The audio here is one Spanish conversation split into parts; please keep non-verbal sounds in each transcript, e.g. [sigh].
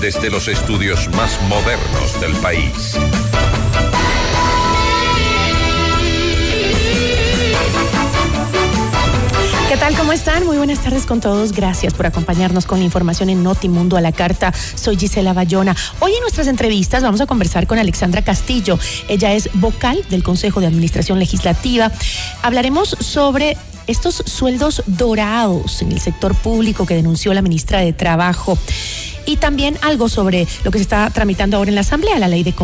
Desde los estudios más modernos del país. ¿Qué tal? ¿Cómo están? Muy buenas tardes con todos. Gracias por acompañarnos con la información en Notimundo a la carta. Soy Gisela Bayona. Hoy en nuestras entrevistas vamos a conversar con Alexandra Castillo. Ella es vocal del Consejo de Administración Legislativa. Hablaremos sobre estos sueldos dorados en el sector público que denunció la ministra de Trabajo y también algo sobre lo que se está tramitando ahora en la Asamblea, la ley de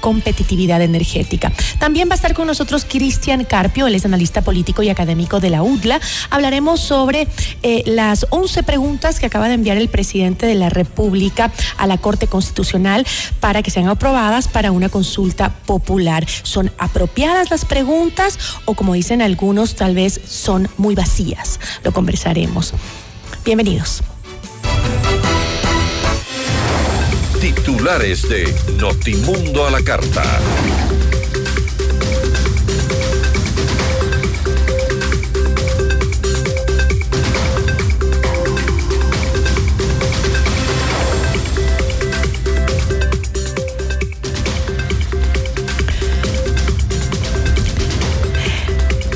competitividad energética. También va a estar con nosotros Cristian Carpio, él es analista político y académico de la UDLA. Hablaremos sobre eh, las 11 preguntas que acaba de enviar el presidente de la República a la Corte Constitucional para que sean aprobadas para una consulta popular. ¿Son apropiadas las preguntas o como dicen algunos, tal vez son muy vacías? Lo conversaremos. Bienvenidos. Titulares de Notimundo a la Carta.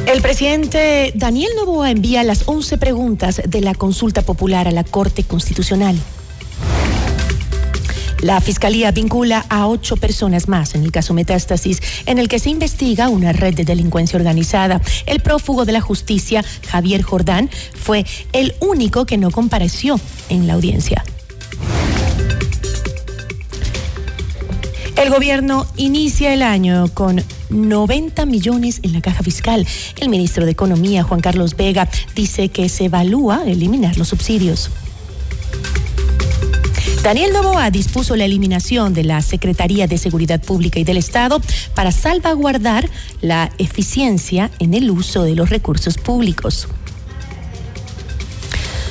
El presidente Daniel Novoa envía las 11 preguntas de la consulta popular a la Corte Constitucional. La Fiscalía vincula a ocho personas más en el caso Metástasis, en el que se investiga una red de delincuencia organizada. El prófugo de la justicia, Javier Jordán, fue el único que no compareció en la audiencia. El gobierno inicia el año con 90 millones en la caja fiscal. El ministro de Economía, Juan Carlos Vega, dice que se evalúa eliminar los subsidios. Daniel Novoa dispuso la eliminación de la Secretaría de Seguridad Pública y del Estado para salvaguardar la eficiencia en el uso de los recursos públicos.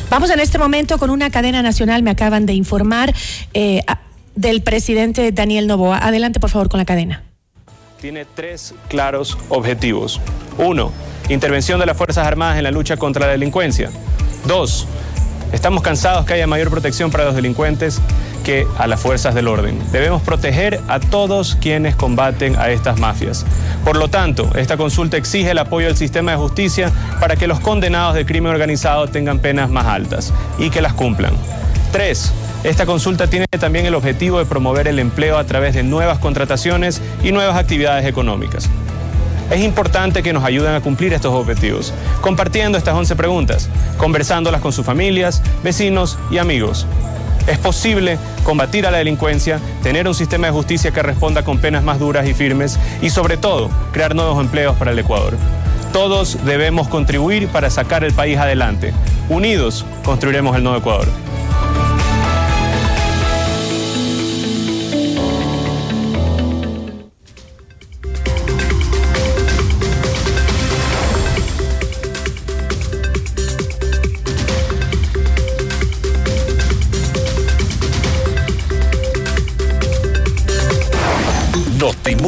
Vamos en este momento con una cadena nacional, me acaban de informar eh, del presidente Daniel Novoa. Adelante, por favor, con la cadena. Tiene tres claros objetivos. Uno, intervención de las Fuerzas Armadas en la lucha contra la delincuencia. Dos, Estamos cansados que haya mayor protección para los delincuentes que a las fuerzas del orden. Debemos proteger a todos quienes combaten a estas mafias. Por lo tanto, esta consulta exige el apoyo del sistema de justicia para que los condenados de crimen organizado tengan penas más altas y que las cumplan. Tres, esta consulta tiene también el objetivo de promover el empleo a través de nuevas contrataciones y nuevas actividades económicas. Es importante que nos ayuden a cumplir estos objetivos, compartiendo estas 11 preguntas, conversándolas con sus familias, vecinos y amigos. Es posible combatir a la delincuencia, tener un sistema de justicia que responda con penas más duras y firmes y sobre todo crear nuevos empleos para el Ecuador. Todos debemos contribuir para sacar el país adelante. Unidos construiremos el nuevo Ecuador.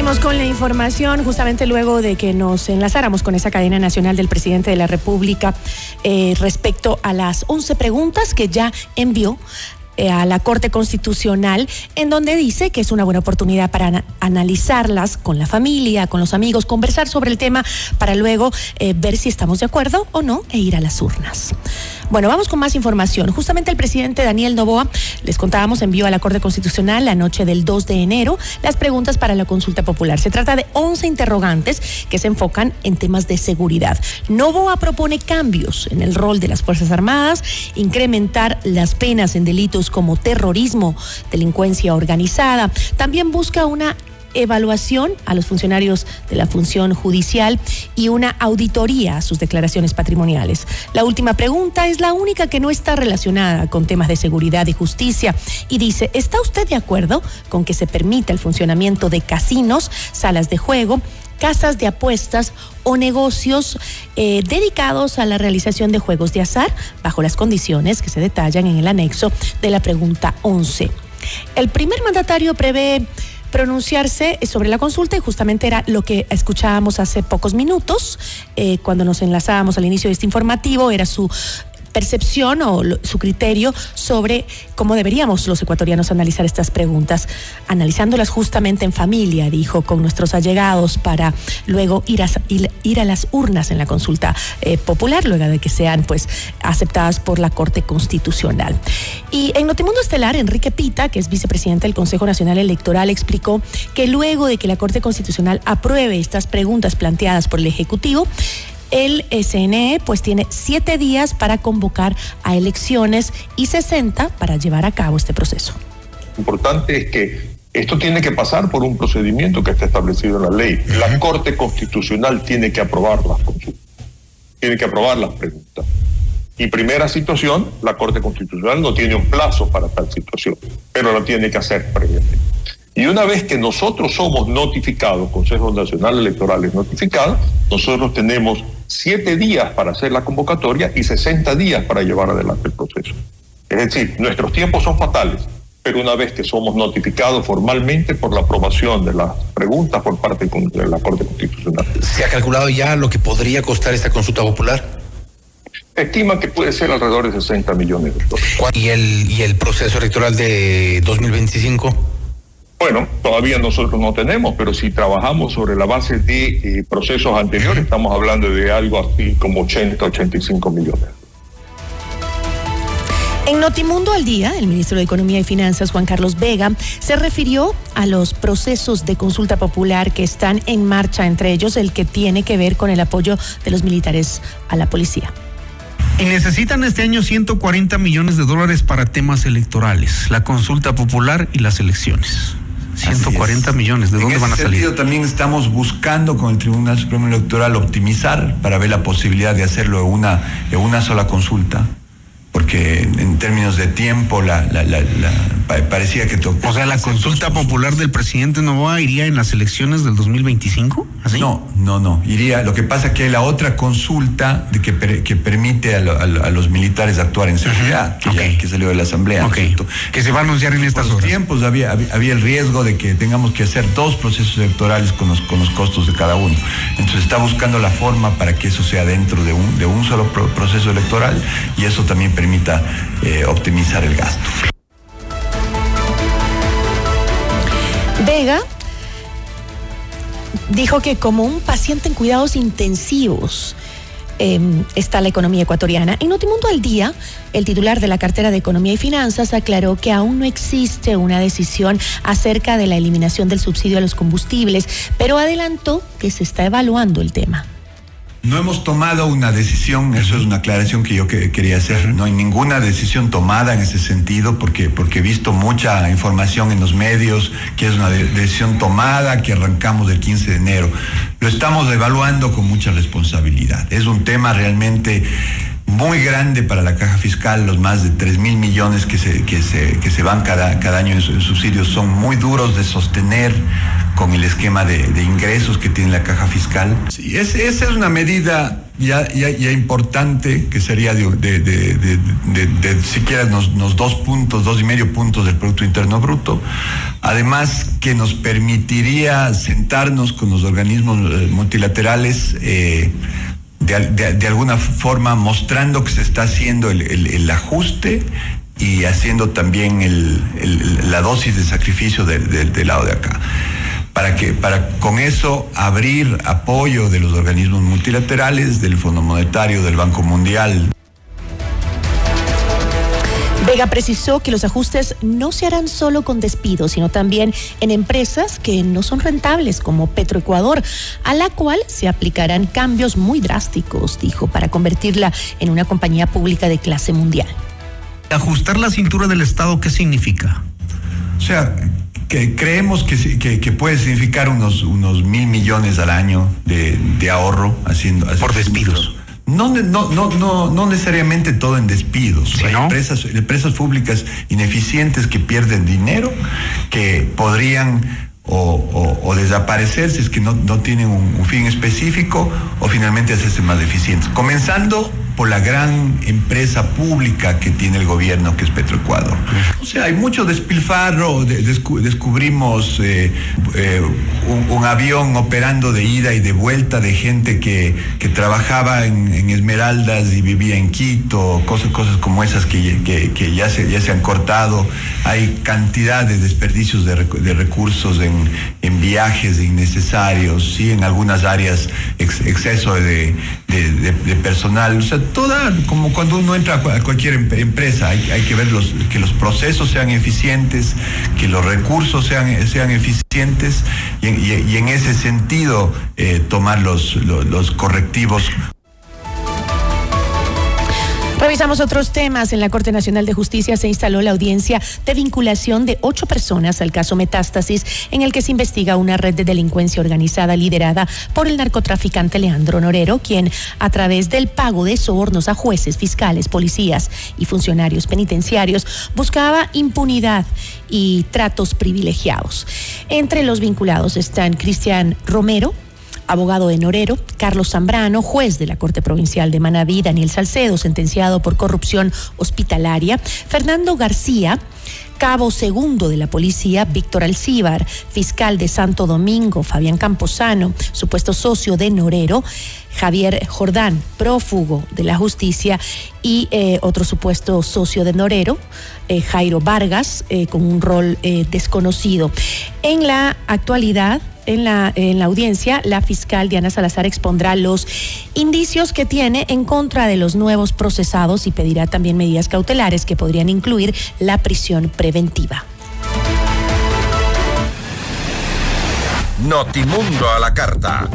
Seguimos con la información, justamente luego de que nos enlazáramos con esa cadena nacional del presidente de la República eh, respecto a las 11 preguntas que ya envió eh, a la Corte Constitucional, en donde dice que es una buena oportunidad para analizarlas con la familia, con los amigos, conversar sobre el tema para luego eh, ver si estamos de acuerdo o no e ir a las urnas. Bueno, vamos con más información. Justamente el presidente Daniel Novoa, les contábamos, envió a la Corte Constitucional la noche del 2 de enero las preguntas para la consulta popular. Se trata de 11 interrogantes que se enfocan en temas de seguridad. Novoa propone cambios en el rol de las Fuerzas Armadas, incrementar las penas en delitos como terrorismo, delincuencia organizada. También busca una evaluación a los funcionarios de la función judicial y una auditoría a sus declaraciones patrimoniales. La última pregunta es la única que no está relacionada con temas de seguridad y justicia y dice, ¿está usted de acuerdo con que se permita el funcionamiento de casinos, salas de juego, casas de apuestas o negocios eh, dedicados a la realización de juegos de azar bajo las condiciones que se detallan en el anexo de la pregunta 11? El primer mandatario prevé pronunciarse sobre la consulta y justamente era lo que escuchábamos hace pocos minutos eh, cuando nos enlazábamos al inicio de este informativo, era su percepción o su criterio sobre cómo deberíamos los ecuatorianos analizar estas preguntas, analizándolas justamente en familia, dijo, con nuestros allegados para luego ir a, ir a las urnas en la consulta eh, popular, luego de que sean pues aceptadas por la Corte Constitucional. Y en Notimundo Estelar, Enrique Pita, que es vicepresidente del Consejo Nacional Electoral, explicó que luego de que la Corte Constitucional apruebe estas preguntas planteadas por el Ejecutivo, el SNE pues tiene siete días para convocar a elecciones y 60 para llevar a cabo este proceso. Lo importante es que esto tiene que pasar por un procedimiento que está establecido en la ley. La Corte Constitucional tiene que aprobar las consultas, tiene que aprobar las preguntas. Y primera situación, la Corte Constitucional no tiene un plazo para tal situación, pero lo tiene que hacer previamente. Y una vez que nosotros somos notificados, Consejo Nacional Electoral es notificado, nosotros tenemos siete días para hacer la convocatoria y 60 días para llevar adelante el proceso. Es decir, nuestros tiempos son fatales, pero una vez que somos notificados formalmente por la aprobación de las preguntas por parte de la Corte Constitucional. ¿Se ha calculado ya lo que podría costar esta consulta popular? Estima que puede ser alrededor de 60 millones de dólares. ¿Y el, y el proceso electoral de 2025? Bueno, todavía nosotros no tenemos, pero si trabajamos sobre la base de eh, procesos anteriores, estamos hablando de algo así como 80, 85 millones. En Notimundo al Día, el ministro de Economía y Finanzas, Juan Carlos Vega, se refirió a los procesos de consulta popular que están en marcha, entre ellos el que tiene que ver con el apoyo de los militares a la policía. Y necesitan este año 140 millones de dólares para temas electorales, la consulta popular y las elecciones. 140 millones, ¿de dónde van a salir? En ese sentido también estamos buscando con el Tribunal Supremo Electoral optimizar para ver la posibilidad de hacerlo en una, en una sola consulta porque en términos de tiempo la, la, la, parecía que tocó. O sea, la consulta popular del presidente Novoa iría en las elecciones del 2025? ¿Así? No, no, no. Iría. Lo que pasa es que hay la otra consulta de que, que permite a, los militares actuar en seguridad, que, salió de la Asamblea. Que se va a anunciar en estas horas. tiempos había, había, el riesgo de que tengamos que hacer dos procesos electorales con los, con los costos de cada uno. Entonces está buscando la forma para que eso sea dentro de un, de un solo proceso electoral y eso también eh, optimizar el gasto. Vega dijo que como un paciente en cuidados intensivos em, está la economía ecuatoriana. En Notimundo al Día, el titular de la cartera de Economía y Finanzas aclaró que aún no existe una decisión acerca de la eliminación del subsidio a los combustibles, pero adelantó que se está evaluando el tema. No hemos tomado una decisión, eso es una aclaración que yo quería hacer. No hay ninguna decisión tomada en ese sentido porque, porque he visto mucha información en los medios que es una decisión tomada, que arrancamos el 15 de enero. Lo estamos evaluando con mucha responsabilidad. Es un tema realmente muy grande para la caja fiscal, los más de 3 mil millones que se, que se, que se van cada, cada año en subsidios son muy duros de sostener con el esquema de, ingresos que tiene la caja fiscal. Sí, esa es una medida ya, ya, importante que sería de, de, siquiera los, dos puntos, dos y medio puntos del Producto Interno Bruto. Además que nos permitiría sentarnos con los organismos eh, multilaterales. Eh, de, alguna forma mostrando que se está haciendo el, ajuste y haciendo también la dosis de sacrificio del lado de acá. Para que, para con eso abrir apoyo de los organismos multilaterales, del Fondo Monetario, del Banco Mundial. Vega precisó que los ajustes no se harán solo con despidos, sino también en empresas que no son rentables, como Petroecuador, a la cual se aplicarán cambios muy drásticos, dijo, para convertirla en una compañía pública de clase mundial. Ajustar la cintura del Estado, ¿qué significa? O sea, que creemos que, que, puede significar unos, unos mil millones al año de, ahorro haciendo, por despidos. No, no, no, no, no necesariamente todo en despidos. Hay empresas, empresas públicas ineficientes que pierden dinero, que podrían o, desaparecer si es que no, tienen un, fin específico o finalmente hacerse más eficientes. Comenzando por la gran empresa pública que tiene el gobierno, que es Petroecuador. O sea, hay mucho despilfarro, descubrimos eh, eh, un, avión operando de ida y de vuelta de gente que, trabajaba en, Esmeraldas y vivía en Quito, cosas, cosas como esas que, ya, se, ya se han cortado. Hay cantidad de desperdicios de, recursos en, en, viajes innecesarios, sí, en algunas áreas exceso de, personal. O sea, toda, como cuando uno entra a cualquier em-, empresa, hay, que ver los, que los procesos sean eficientes, que los recursos sean, sean eficientes y, en ese sentido eh, tomar los, los correctivos Revisamos otros temas. En la Corte Nacional de Justicia se instaló la audiencia de vinculación de ocho personas al caso Metástasis, en el que se investiga una red de delincuencia organizada liderada por el narcotraficante Leandro Norero, quien, a través del pago de sobornos a jueces, fiscales, policías y funcionarios penitenciarios, buscaba impunidad y tratos privilegiados. Entre los vinculados están Cristian Romero, abogado de Norero, Carlos Zambrano, juez de la Corte Provincial de Manaví, Daniel Salcedo, sentenciado por corrupción hospitalaria, Fernando García, cabo segundo de la policía, Víctor Alcíbar, fiscal de Santo Domingo, Fabián Camposano, supuesto socio de Norero, Javier Jordán, prófugo de la justicia, y eh, otro supuesto socio de Norero, eh, Jairo Vargas, eh, con un rol desconocido. En la actualidad, en la, en la audiencia, la fiscal Diana Salazar expondrá los indicios que tiene en contra de los nuevos procesados y pedirá también medidas cautelares que podrían incluir la prisión preventiva. Notimundo a la carta.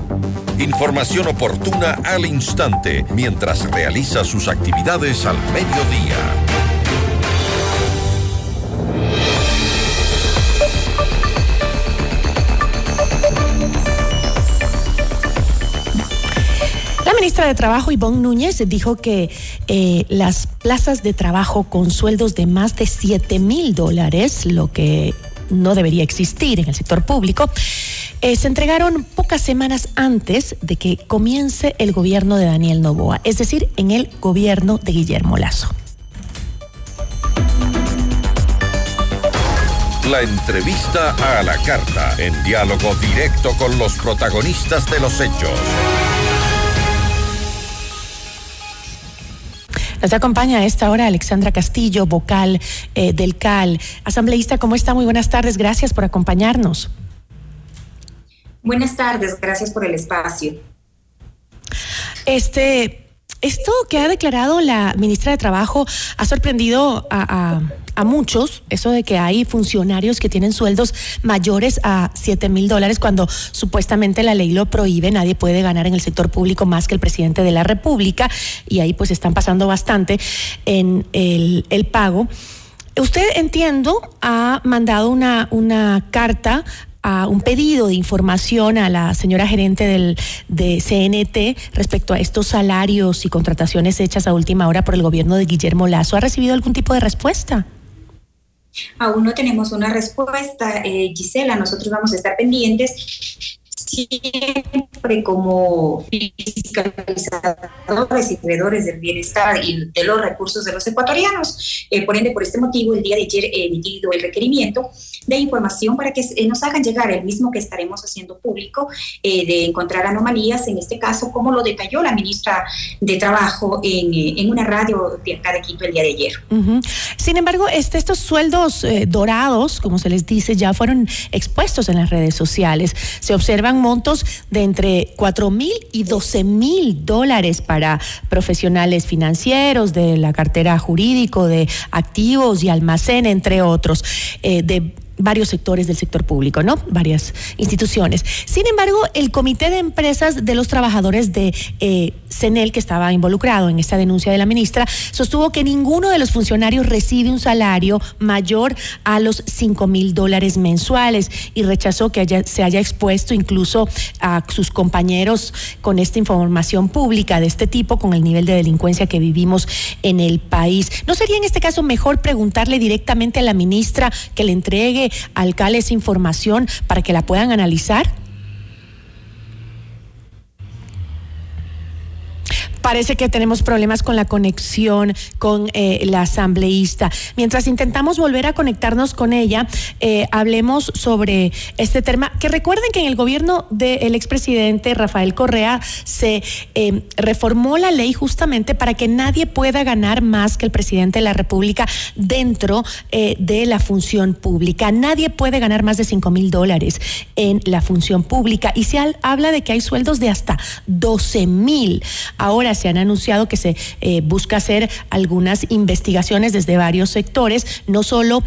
Información oportuna al instante mientras realiza sus actividades al mediodía. Ministra de Trabajo, Ivonne Núñez, dijo que eh, las plazas de trabajo con sueldos de más de 7 mil dólares, lo que no debería existir en el sector público, eh, se entregaron pocas semanas antes de que comience el gobierno de Daniel Novoa, es decir, en el gobierno de Guillermo Lazo. La entrevista a la carta, en diálogo directo con los protagonistas de los hechos. Nos acompaña a esta hora Alexandra Castillo, vocal eh, del CAL. Asambleísta, ¿cómo está? Muy buenas tardes. Gracias por acompañarnos. Buenas tardes, gracias por el espacio. Este, esto que ha declarado la ministra de Trabajo ha sorprendido a, muchos, eso de que hay funcionarios que tienen sueldos mayores a 7 mil dólares cuando supuestamente la ley lo prohíbe, nadie puede ganar en el sector público más que el presidente de la República y ahí pues están pasando bastante en el, el pago. Usted, entiendo, ha mandado una, una carta a un pedido de información a la señora gerente del, de CNT respecto a estos salarios y contrataciones hechas a última hora por el gobierno de Guillermo Lazo. ¿Ha recibido algún tipo de respuesta? Aún no tenemos una respuesta, eh, Gisela. Nosotros vamos a estar pendientes siempre como fiscalizadores y creadores del bienestar y de los recursos de los ecuatorianos. Eh, por ende, por este motivo, el día de ayer he emitido el requerimiento de información para que eh, nos hagan llegar el mismo que estaremos haciendo público eh, de encontrar anomalías, en este caso, como lo detalló la ministra de Trabajo en, en una radio de acá de Quito el día de ayer. Sin embargo, este, estos sueldos dorados, como se les dice, ya fueron expuestos en las redes sociales. Se observan montos de entre 4 mil y 12 mil dólares para profesionales financieros, de la cartera jurídico, de activos y almacén, entre otros, eh, de varios sectores del sector público, ¿no? Varias instituciones. Sin embargo, el Comité de Empresas de los Trabajadores de eh, CENEL, que estaba involucrado en esta denuncia de la ministra, sostuvo que ninguno de los funcionarios recibe un salario mayor a los 5 mil dólares mensuales y rechazó que se haya expuesto incluso a sus compañeros con esta información pública de este tipo, con el nivel de delincuencia que vivimos en el país. ¿No sería en este caso mejor preguntarle directamente a la ministra que le entregue al CAL esa información para que la puedan analizar? Parece que tenemos problemas con la conexión con eh, la asambleísta. Mientras intentamos volver a conectarnos con ella, eh, hablemos sobre este tema. Que recuerden que en el gobierno del expresidente Rafael Correa se eh, reformó la ley justamente para que nadie pueda ganar más que el presidente de la República dentro de la función pública. Nadie puede ganar más de 5 mil dólares en la función pública. Y se habla de que hay sueldos de hasta 12 mil. Ahora, se han anunciado que se eh, busca hacer algunas investigaciones desde varios sectores, no solo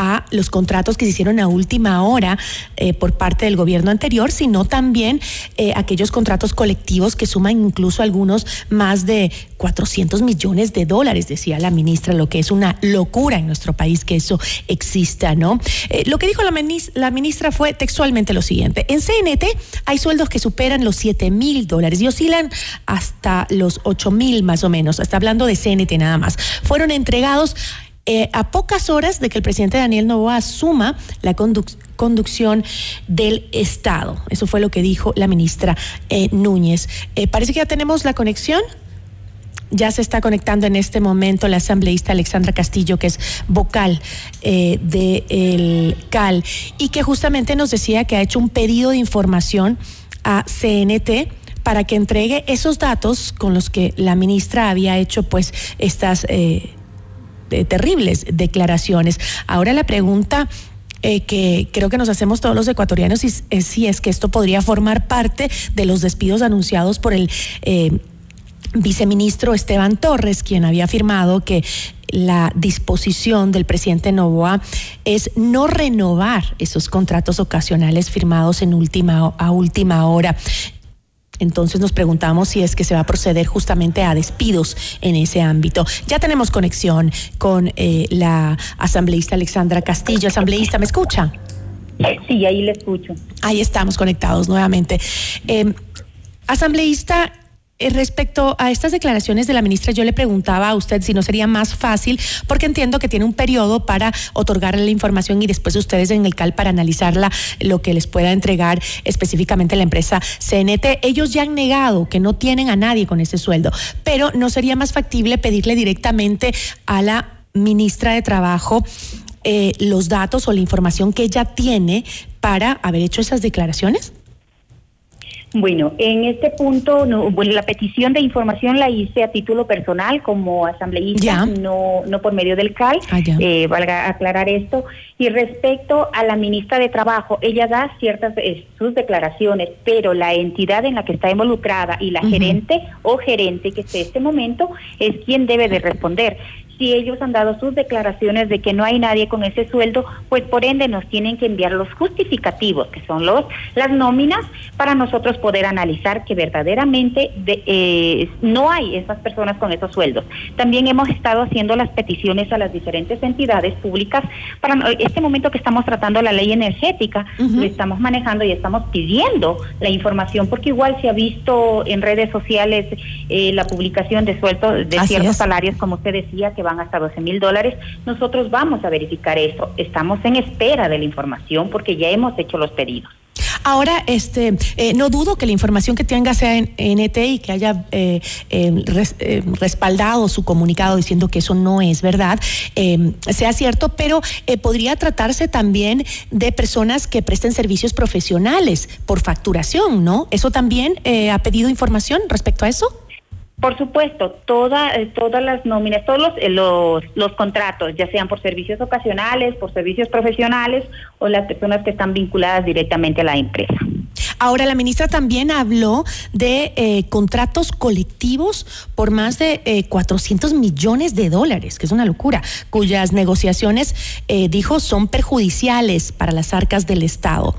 a los contratos que se hicieron a última hora eh, por parte del gobierno anterior, sino también eh, aquellos contratos colectivos que suman incluso algunos más de 400 millones de dólares, decía la ministra, lo que es una locura en nuestro país que eso exista, ¿no? Eh, lo que dijo la, ministra fue textualmente lo siguiente, en CNT hay sueldos que superan los 7 mil dólares y oscilan hasta los 8 mil más o menos, está hablando de CNT nada más. Fueron entregados eh, a pocas horas de que el presidente Daniel Novoa asuma la conducción del Estado. Eso fue lo que dijo la ministra eh, Núñez. Eh, parece que ya tenemos la conexión. Ya se está conectando en este momento la asambleísta Alexandra Castillo, que es vocal del CAL, y que justamente nos decía que ha hecho un pedido de información a CNT para que entregue esos datos con los que la ministra había hecho pues estas terribles declaraciones. Ahora la pregunta eh, que creo que nos hacemos todos los ecuatorianos es, si es que esto podría formar parte de los despidos anunciados por el eh, viceministro Esteban Torres, quien había afirmado que la disposición del presidente Novoa es no renovar esos contratos ocasionales firmados en última a última hora. Entonces nos preguntamos si es que se va a proceder justamente a despidos en ese ámbito. Ya tenemos conexión con eh, la asambleísta Alexandra Castillo. Asambleísta, ¿me escucha? Sí, ahí le escucho. Ahí estamos conectados nuevamente. Eh, asambleísta, respecto a estas declaraciones de la ministra, yo le preguntaba a usted si no sería más fácil, porque entiendo que tiene un periodo para otorgarle la información y después ustedes en el CAL para analizarla, lo que les pueda entregar específicamente la empresa CNT. Ellos ya han negado que no tienen a nadie con ese sueldo, pero no sería más factible pedirle directamente a la ministra de Trabajo eh, los datos o la información que ella tiene para haber hecho esas declaraciones? Bueno, en este punto, bueno, la petición de información la hice a título personal como asambleísta, no no por medio del CAL, ah, eh, valga aclarar esto. Y respecto a la ministra de Trabajo, ella da ciertas eh, sus declaraciones, pero la entidad en la que está involucrada y la gerente o gerente que esté en este momento es quien debe de responder si ellos han dado sus declaraciones de que no hay nadie con ese sueldo, pues por ende nos tienen que enviar los justificativos, que son los las nóminas, para nosotros poder analizar que verdaderamente eh, no hay esas personas con esos sueldos. También hemos estado haciendo las peticiones a las diferentes entidades públicas para este momento que estamos tratando la ley energética, lo estamos manejando y estamos pidiendo la información, porque igual se ha visto en redes sociales eh, la publicación de sueldos de ciertos salarios, como usted decía, que va van hasta 12 mil dólares, nosotros vamos a verificar eso. Estamos en espera de la información porque ya hemos hecho los pedidos. Ahora, este, eh, no dudo que la información que tenga sea en NT y que haya eh, eh, respaldado su comunicado diciendo que eso no es verdad, sea cierto, pero podría tratarse también de personas que presten servicios profesionales por facturación, ¿no? ¿Eso también ha pedido información respecto a eso? Por supuesto, toda, todas las nóminas, todos los, los, los, contratos, ya sean por servicios ocasionales, por servicios profesionales o las personas que están vinculadas directamente a la empresa. Ahora, la ministra también habló de eh, contratos colectivos por más de 400 eh, millones de dólares, que es una locura, cuyas negociaciones, eh, dijo, son perjudiciales para las arcas del Estado.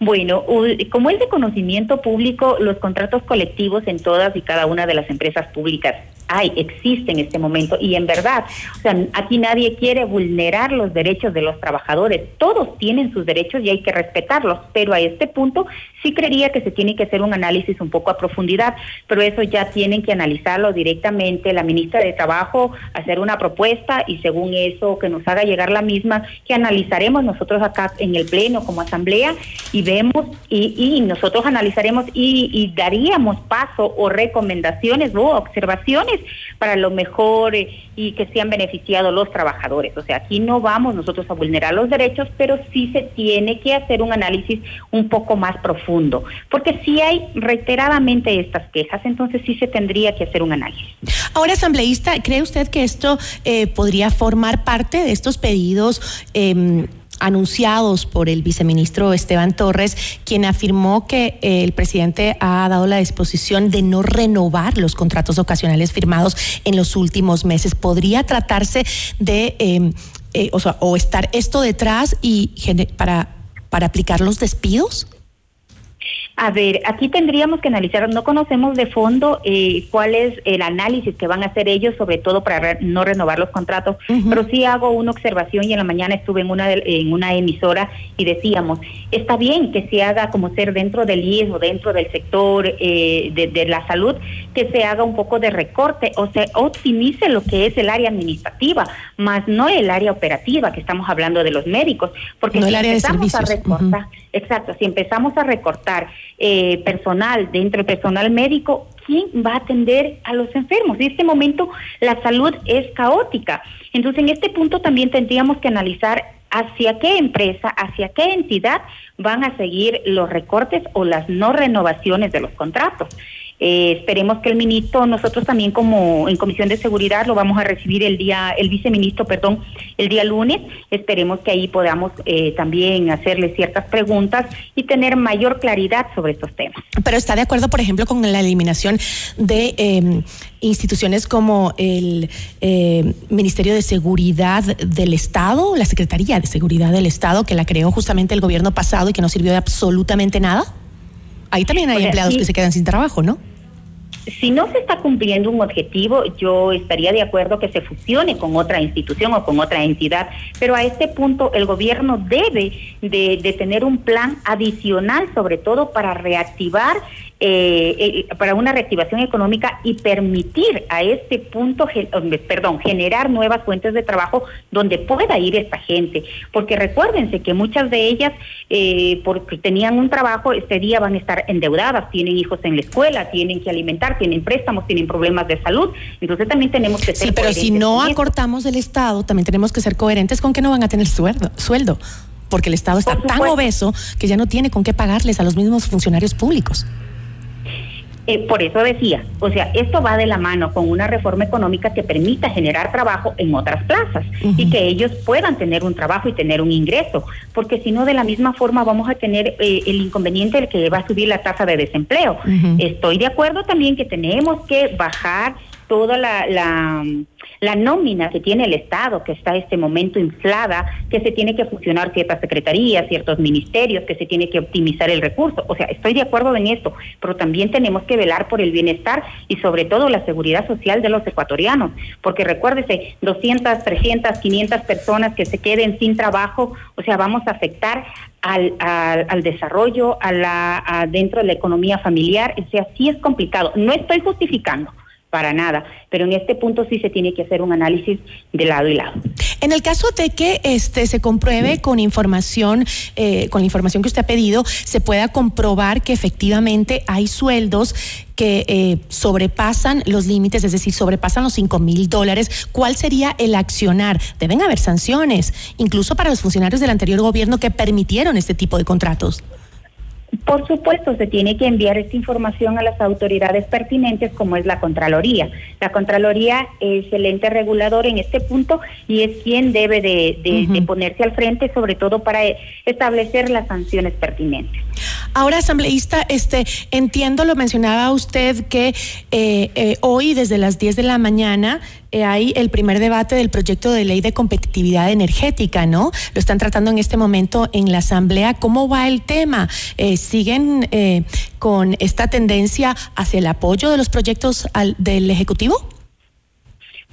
Bueno, como es de conocimiento público, los contratos colectivos en todas y cada una de las empresas públicas hay, existe en este momento y en verdad, o sea, aquí nadie quiere vulnerar los derechos de los trabajadores, todos tienen sus derechos y hay que respetarlos, pero a este punto sí creería que se tiene que hacer un análisis un poco a profundidad, pero eso ya tienen que analizarlo directamente la ministra de Trabajo, hacer una propuesta y según eso que nos haga llegar la misma, que analizaremos nosotros acá en el Pleno como Asamblea y vemos y, nosotros analizaremos y, y daríamos paso o recomendaciones o observaciones para lo mejor eh, y que sean beneficiados los trabajadores. O sea, aquí no vamos nosotros a vulnerar los derechos, pero sí se tiene que hacer un análisis un poco más profundo, porque si hay reiteradamente estas quejas, entonces sí se tendría que hacer un análisis. Ahora, asambleísta, ¿cree usted que esto eh, podría formar parte de estos pedidos? Eh, anunciados por el viceministro Esteban Torres, quien afirmó que eh, el presidente ha dado la disposición de no renovar los contratos ocasionales firmados en los últimos meses. ¿Podría tratarse de, em, eh, o, sea, o estar esto detrás y para, para aplicar los despidos? A ver, aquí tendríamos que analizar, no conocemos de fondo eh, cuál es el análisis que van a hacer ellos, sobre todo para no renovar los contratos, pero sí hago una observación y en la mañana estuve en una, en una emisora y decíamos, está bien que se haga como ser dentro del IES o dentro del sector eh, de, la salud, que se haga un poco de recorte o se optimice lo que es el área administrativa, más no el área operativa, que estamos hablando de los médicos, porque no el área de servicios. a recortar, exacto, si empezamos a recortar eh, personal, dentro del personal médico, ¿quién va a atender a los enfermos? En este momento la salud es caótica. Entonces, en este punto también tendríamos que analizar hacia qué empresa, hacia qué entidad van a seguir los recortes o las no renovaciones de los contratos. Eh, esperemos que el ministro, nosotros también como en Comisión de Seguridad lo vamos a recibir el día, el viceministro, perdón, el día lunes. Esperemos que ahí podamos eh, también hacerle ciertas preguntas y tener mayor claridad sobre estos temas. Pero está de acuerdo, por ejemplo, con la eliminación de em, instituciones como el eh, Ministerio de Seguridad del Estado, la Secretaría de Seguridad del Estado, que la creó justamente el gobierno pasado y que no sirvió de absolutamente nada. Ahí también hay empleados que se quedan sin trabajo, ¿no? Si no se está cumpliendo un objetivo, yo estaría de acuerdo que se fusione con otra institución o con otra entidad, pero a este punto el gobierno debe de, tener un plan adicional, sobre todo para reactivar eh, eh, para una reactivación económica y permitir a este punto, perdón, generar nuevas fuentes de trabajo donde pueda ir esta gente. Porque recuérdense que muchas de ellas, eh, porque tenían un trabajo, este día van a estar endeudadas, tienen hijos en la escuela, tienen que alimentar, tienen préstamos, tienen problemas de salud. Entonces también tenemos que ser Sí, pero si no acortamos el Estado, también tenemos que ser coherentes con que no van a tener sueldo. sueldo porque el Estado está tan obeso que ya no tiene con qué pagarles a los mismos funcionarios públicos. Eh, por eso decía, o sea, esto va de la mano con una reforma económica que permita generar trabajo en otras plazas y que ellos puedan tener un trabajo y tener un ingreso, porque si no, de la misma forma vamos a tener eh, el inconveniente de que va a subir la tasa de desempleo. Estoy de acuerdo también que tenemos que bajar toda la, la, la, nómina que tiene el Estado, que está en este momento inflada, que se tiene que fusionar ciertas secretarías, ciertos ministerios, que se tiene que optimizar el recurso. O sea, estoy de acuerdo en esto, pero también tenemos que velar por el bienestar y sobre todo la seguridad social de los ecuatorianos, porque recuérdese, 200, 300, 500 personas que se queden sin trabajo, o sea, vamos a afectar al, al, desarrollo, a la, dentro de la economía familiar, o sea, sí es complicado. No estoy justificando, para nada. Pero en este punto sí se tiene que hacer un análisis de lado y lado. En el caso de que este se compruebe con información, eh, con la información que usted ha pedido, se pueda comprobar que efectivamente hay sueldos que eh, sobrepasan los límites, es decir, sobrepasan los 5 mil dólares, ¿cuál sería el accionar? Deben haber sanciones, incluso para los funcionarios del anterior gobierno que permitieron este tipo de contratos. Por supuesto, se tiene que enviar esta información a las autoridades pertinentes, como es la Contraloría. La Contraloría es el ente regulador en este punto y es quien debe de, ponerse al frente, sobre todo para establecer las sanciones pertinentes. Ahora, asambleísta, este, entiendo, lo mencionaba usted, que eh, eh, hoy desde las 10 de la mañana eh, hay el primer debate del proyecto de ley de competitividad energética, ¿no? Lo están tratando en este momento en la Asamblea. ¿Cómo va el tema? ¿Siguen con esta tendencia hacia el apoyo de los proyectos del Ejecutivo?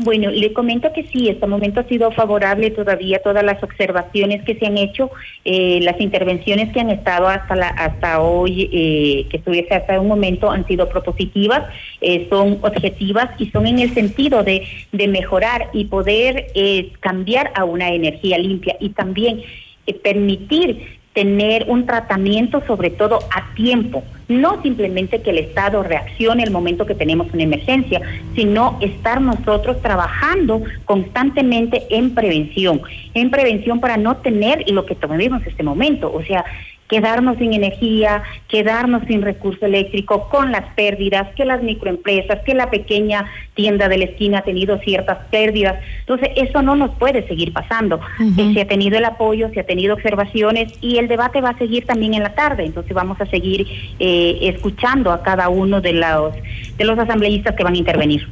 Bueno, le comento que sí, este momento ha sido favorable todavía todas las observaciones que se han hecho, eh, las intervenciones que han estado hasta la, hasta hoy, eh, que estuviese hasta un momento, han sido propositivas, eh, son objetivas y son en el sentido de, de mejorar y poder cambiar a una energía limpia y también permitir tener un tratamiento sobre todo a tiempo, no simplemente que el Estado reaccione el momento que tenemos una emergencia, sino estar nosotros trabajando constantemente en prevención, en prevención para no tener lo que tuvimos este momento, o sea, quedarnos sin energía, quedarnos sin recurso eléctrico, con las pérdidas, que las microempresas, que la pequeña tienda de la esquina ha tenido ciertas pérdidas. Entonces, eso no nos puede seguir pasando. Eh, se ha tenido el apoyo, se ha tenido observaciones y el debate va a seguir también en la tarde. Entonces, vamos a seguir eh, escuchando a cada uno de los, de los asambleístas que van a intervenir.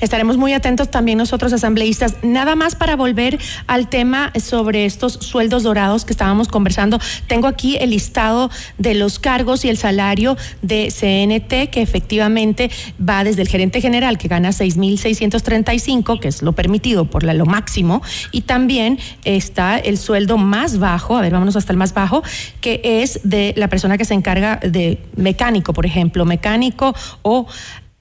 Estaremos muy atentos también nosotros, asambleístas. Nada más para volver al tema sobre estos sueldos dorados que estábamos conversando. Tengo aquí el listado de los cargos y el salario de CNT, que efectivamente va desde el gerente general, que gana 6.635, que es lo permitido por lo máximo, y también está el sueldo más bajo, a ver, vámonos hasta el más bajo, que es de la persona que se encarga de mecánico, por ejemplo, mecánico o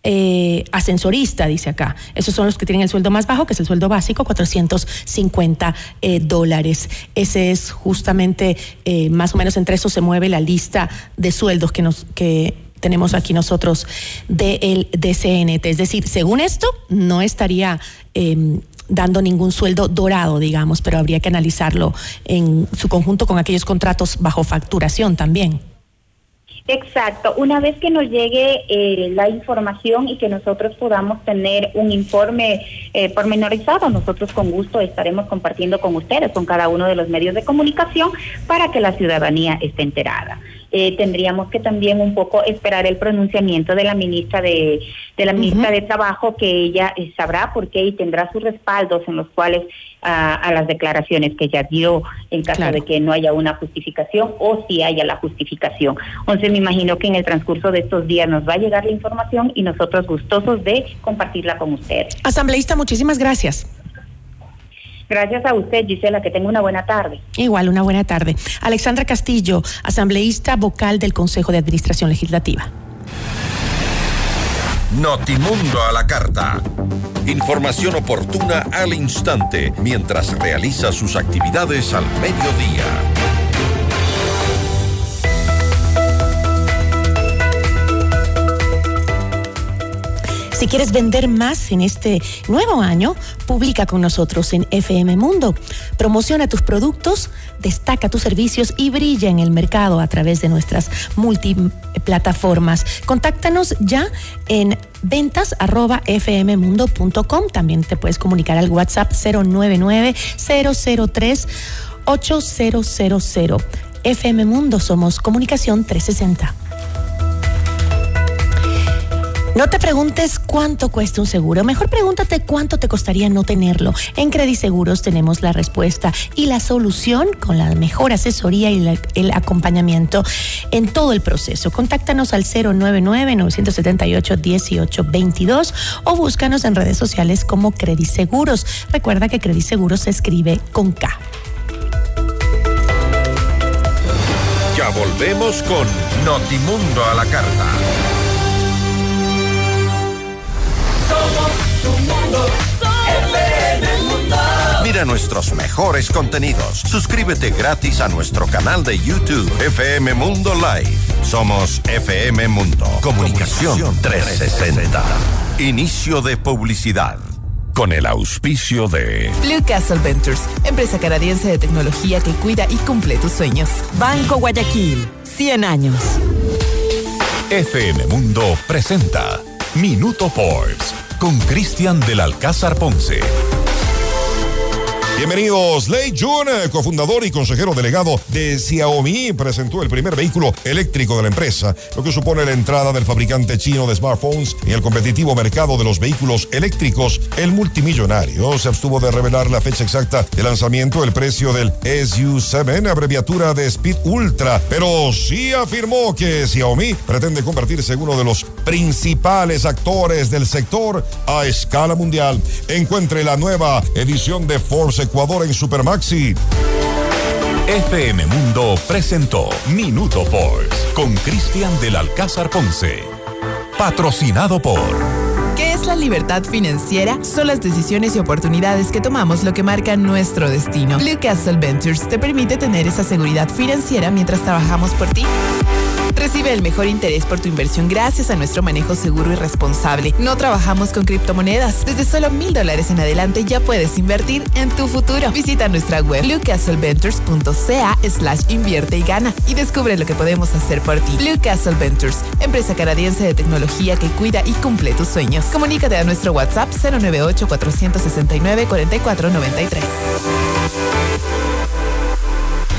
eh, ascensorista, dice acá. Esos son los que tienen el sueldo más bajo, que es el sueldo básico, 450 eh, dólares. Ese es justamente, eh, más o menos entre eso se mueve la lista de sueldos que nos... que tenemos aquí nosotros del DCNT. Es decir, según esto, no estaría em, dando ningún sueldo dorado, digamos, pero habría que analizarlo en su conjunto con aquellos contratos bajo facturación también. Exacto. Una vez que nos llegue eh, la información y que nosotros podamos tener un informe eh, pormenorizado, nosotros con gusto estaremos compartiendo con ustedes, con cada uno de los medios de comunicación, para que la ciudadanía esté enterada. Eh, tendríamos que también un poco esperar el pronunciamiento de la ministra de, de la ministra de Trabajo, que ella eh, sabrá por qué y tendrá sus respaldos en los cuales a las declaraciones que ella dio en caso de que no haya una justificación o si haya la justificación. Entonces me imagino que en el transcurso de estos días nos va a llegar la información y nosotros gustosos de compartirla con ustedes. Asambleísta, muchísimas gracias. Gracias a usted, Gisela, que tenga una buena tarde. Igual, una buena tarde. Alexandra Castillo, asambleísta vocal del Consejo de Administración Legislativa. Notimundo a la carta. Información oportuna al instante mientras realiza sus actividades al mediodía. Si quieres vender más en este nuevo año, publica con nosotros en FM Mundo. Promociona tus productos, destaca tus servicios y brilla en el mercado a través de nuestras multiplataformas. Contáctanos ya en ventas@fmmundo.com. También te puedes comunicar al WhatsApp 099 003 8000. FM Mundo somos Comunicación 360. No te preguntes cuánto cuesta un seguro, mejor pregúntate cuánto te costaría no tenerlo. En Credit Seguros tenemos la respuesta y la solución con la mejor asesoría y el acompañamiento en todo el proceso. Contáctanos al 099-978-1822 o búscanos en redes sociales como Credit Seguros. Recuerda que Credit Seguros se escribe con K. Ya volvemos con Notimundo a la carta. Tu mundo. FM Mundo. Mira nuestros mejores contenidos. Suscríbete gratis a nuestro canal de YouTube FM Mundo Live. Somos FM Mundo. Comunicación 360. Inicio de publicidad. Con el auspicio de Blue Castle Ventures, empresa canadiense de tecnología que cuida y cumple tus sueños. Banco Guayaquil, 100 años. FM Mundo presenta Minuto Forbes con Cristian del Alcázar Ponce. Bienvenidos. Lei Jun, cofundador y consejero delegado de Xiaomi, presentó el primer vehículo eléctrico de la empresa, lo que supone la entrada del fabricante chino de smartphones en el competitivo mercado de los vehículos eléctricos. El multimillonario se abstuvo de revelar la fecha exacta de lanzamiento, el precio del SU7, abreviatura de Speed Ultra, pero sí afirmó que Xiaomi pretende convertirse en uno de los principales actores del sector a escala mundial. Encuentre la nueva edición de Force Ecuador en Supermaxi. FM Mundo presentó Minuto Forbes con Cristian del Alcázar Ponce. Patrocinado por ¿Qué es la libertad financiera? Son las decisiones y oportunidades que tomamos lo que marca nuestro destino. Blue Castle Ventures te permite tener esa seguridad financiera mientras trabajamos por ti. Recibe el mejor interés por tu inversión gracias a nuestro manejo seguro y responsable. No trabajamos con criptomonedas. Desde solo mil dólares en adelante ya puedes invertir en tu futuro. Visita nuestra web bluecastleventures.ca slash invierte y gana y descubre lo que podemos hacer por ti. Blue Castle Ventures, empresa canadiense de tecnología que cuida y cumple tus sueños. Comunícate a nuestro WhatsApp 098 469 4493.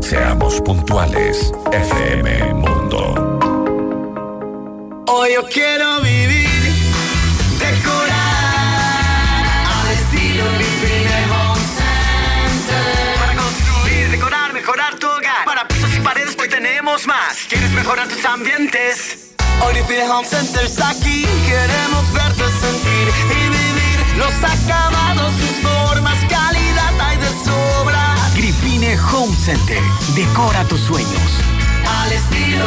Seamos puntuales, FM Mundo. Hoy yo quiero vivir, decorar al estilo Living Home Center. Para construir, decorar, mejorar tu hogar. Para pisos y paredes hoy tenemos más. ¿Quieres mejorar tus ambientes? Living Home Center está aquí. Queremos verte sentir y vivir los acabados, Center. Decora tus sueños. Al estilo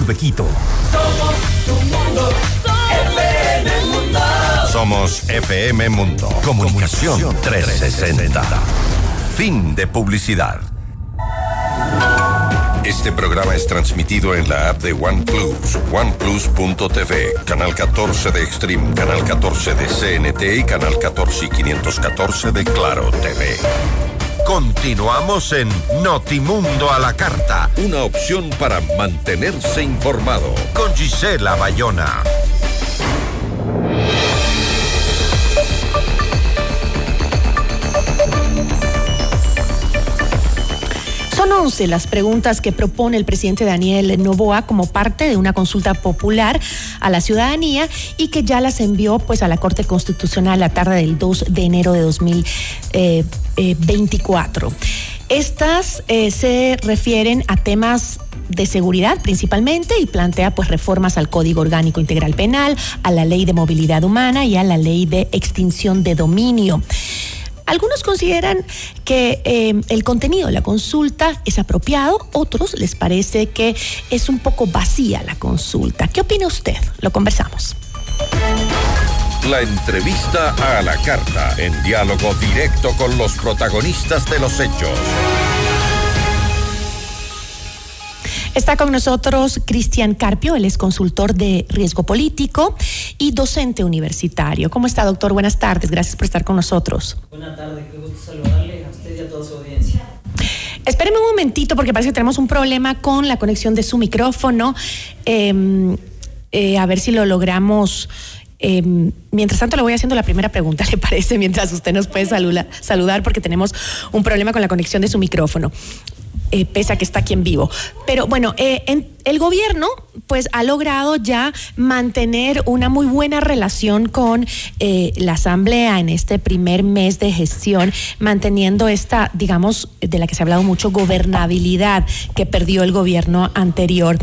de Quito. Somos tu mundo. FM Mundo. Somos FM Mundo. Comunicación 360. Fin de publicidad. Este programa es transmitido en la app de OnePlus, oneplus.tv, canal 14 de Extreme, canal 14 de CNT y canal 14 y 514 de Claro TV. Continuamos en Notimundo a la Carta, una opción para mantenerse informado con Gisela Bayona. 11 las preguntas que propone el presidente Daniel Novoa como parte de una consulta popular a la ciudadanía y que ya las envió pues a la Corte Constitucional la tarde del 2 de enero de 2024. Estas eh, se refieren a temas de seguridad principalmente y plantea pues reformas al Código Orgánico Integral Penal, a la Ley de Movilidad Humana y a la Ley de Extinción de Dominio. Algunos consideran que eh, el contenido de la consulta es apropiado, otros les parece que es un poco vacía la consulta. ¿Qué opina usted? Lo conversamos. La entrevista a la carta, en diálogo directo con los protagonistas de los hechos. Está con nosotros Cristian Carpio, él es consultor de riesgo político y docente universitario. ¿Cómo está, doctor? Buenas tardes, gracias por estar con nosotros. Buenas tardes, qué gusto saludarle a usted y a toda su audiencia. Espéreme un momentito porque parece que tenemos un problema con la conexión de su micrófono. Eh, eh, a ver si lo logramos. Eh, mientras tanto, le voy haciendo la primera pregunta, [laughs] ¿le parece? Mientras usted nos puede saludar, saludar porque tenemos un problema con la conexión de su micrófono. Eh, pese a que está aquí en vivo. Pero bueno, eh, el gobierno pues ha logrado ya mantener una muy buena relación con eh, la Asamblea en este primer mes de gestión, manteniendo esta, digamos, de la que se ha hablado mucho, gobernabilidad que perdió el gobierno anterior.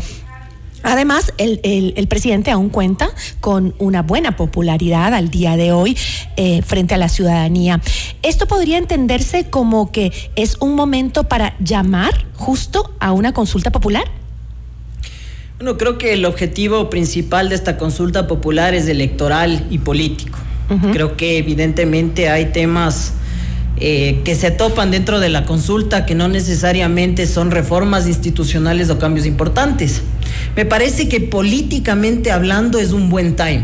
Además, el, el, el, presidente aún cuenta con una buena popularidad al día de hoy eh, frente a la ciudadanía. ¿Esto podría entenderse como que es un momento para llamar justo a una consulta popular? Bueno, creo que el objetivo principal de esta consulta popular es electoral y político. Uh -huh. Creo que evidentemente hay temas eh, que se topan dentro de la consulta que no necesariamente son reformas institucionales o cambios importantes. Me parece que políticamente hablando es un buen time.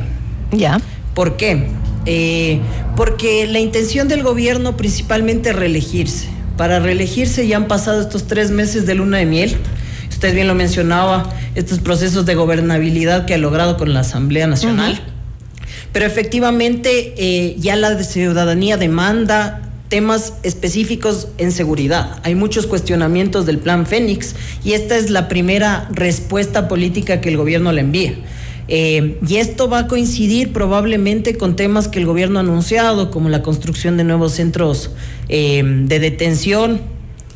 Ya. ¿Por qué? Eh, porque la intención del gobierno principalmente es reelegirse. Para reelegirse ya han pasado estos tres meses de luna de miel. Usted bien lo mencionaba, estos procesos de gobernabilidad que ha logrado con la Asamblea Nacional. Uh -huh. Pero efectivamente eh, ya la ciudadanía demanda temas específicos en seguridad. Hay muchos cuestionamientos del plan Fénix y esta es la primera respuesta política que el gobierno le envía. Eh, y esto va a coincidir probablemente con temas que el gobierno ha anunciado, como la construcción de nuevos centros eh, de detención,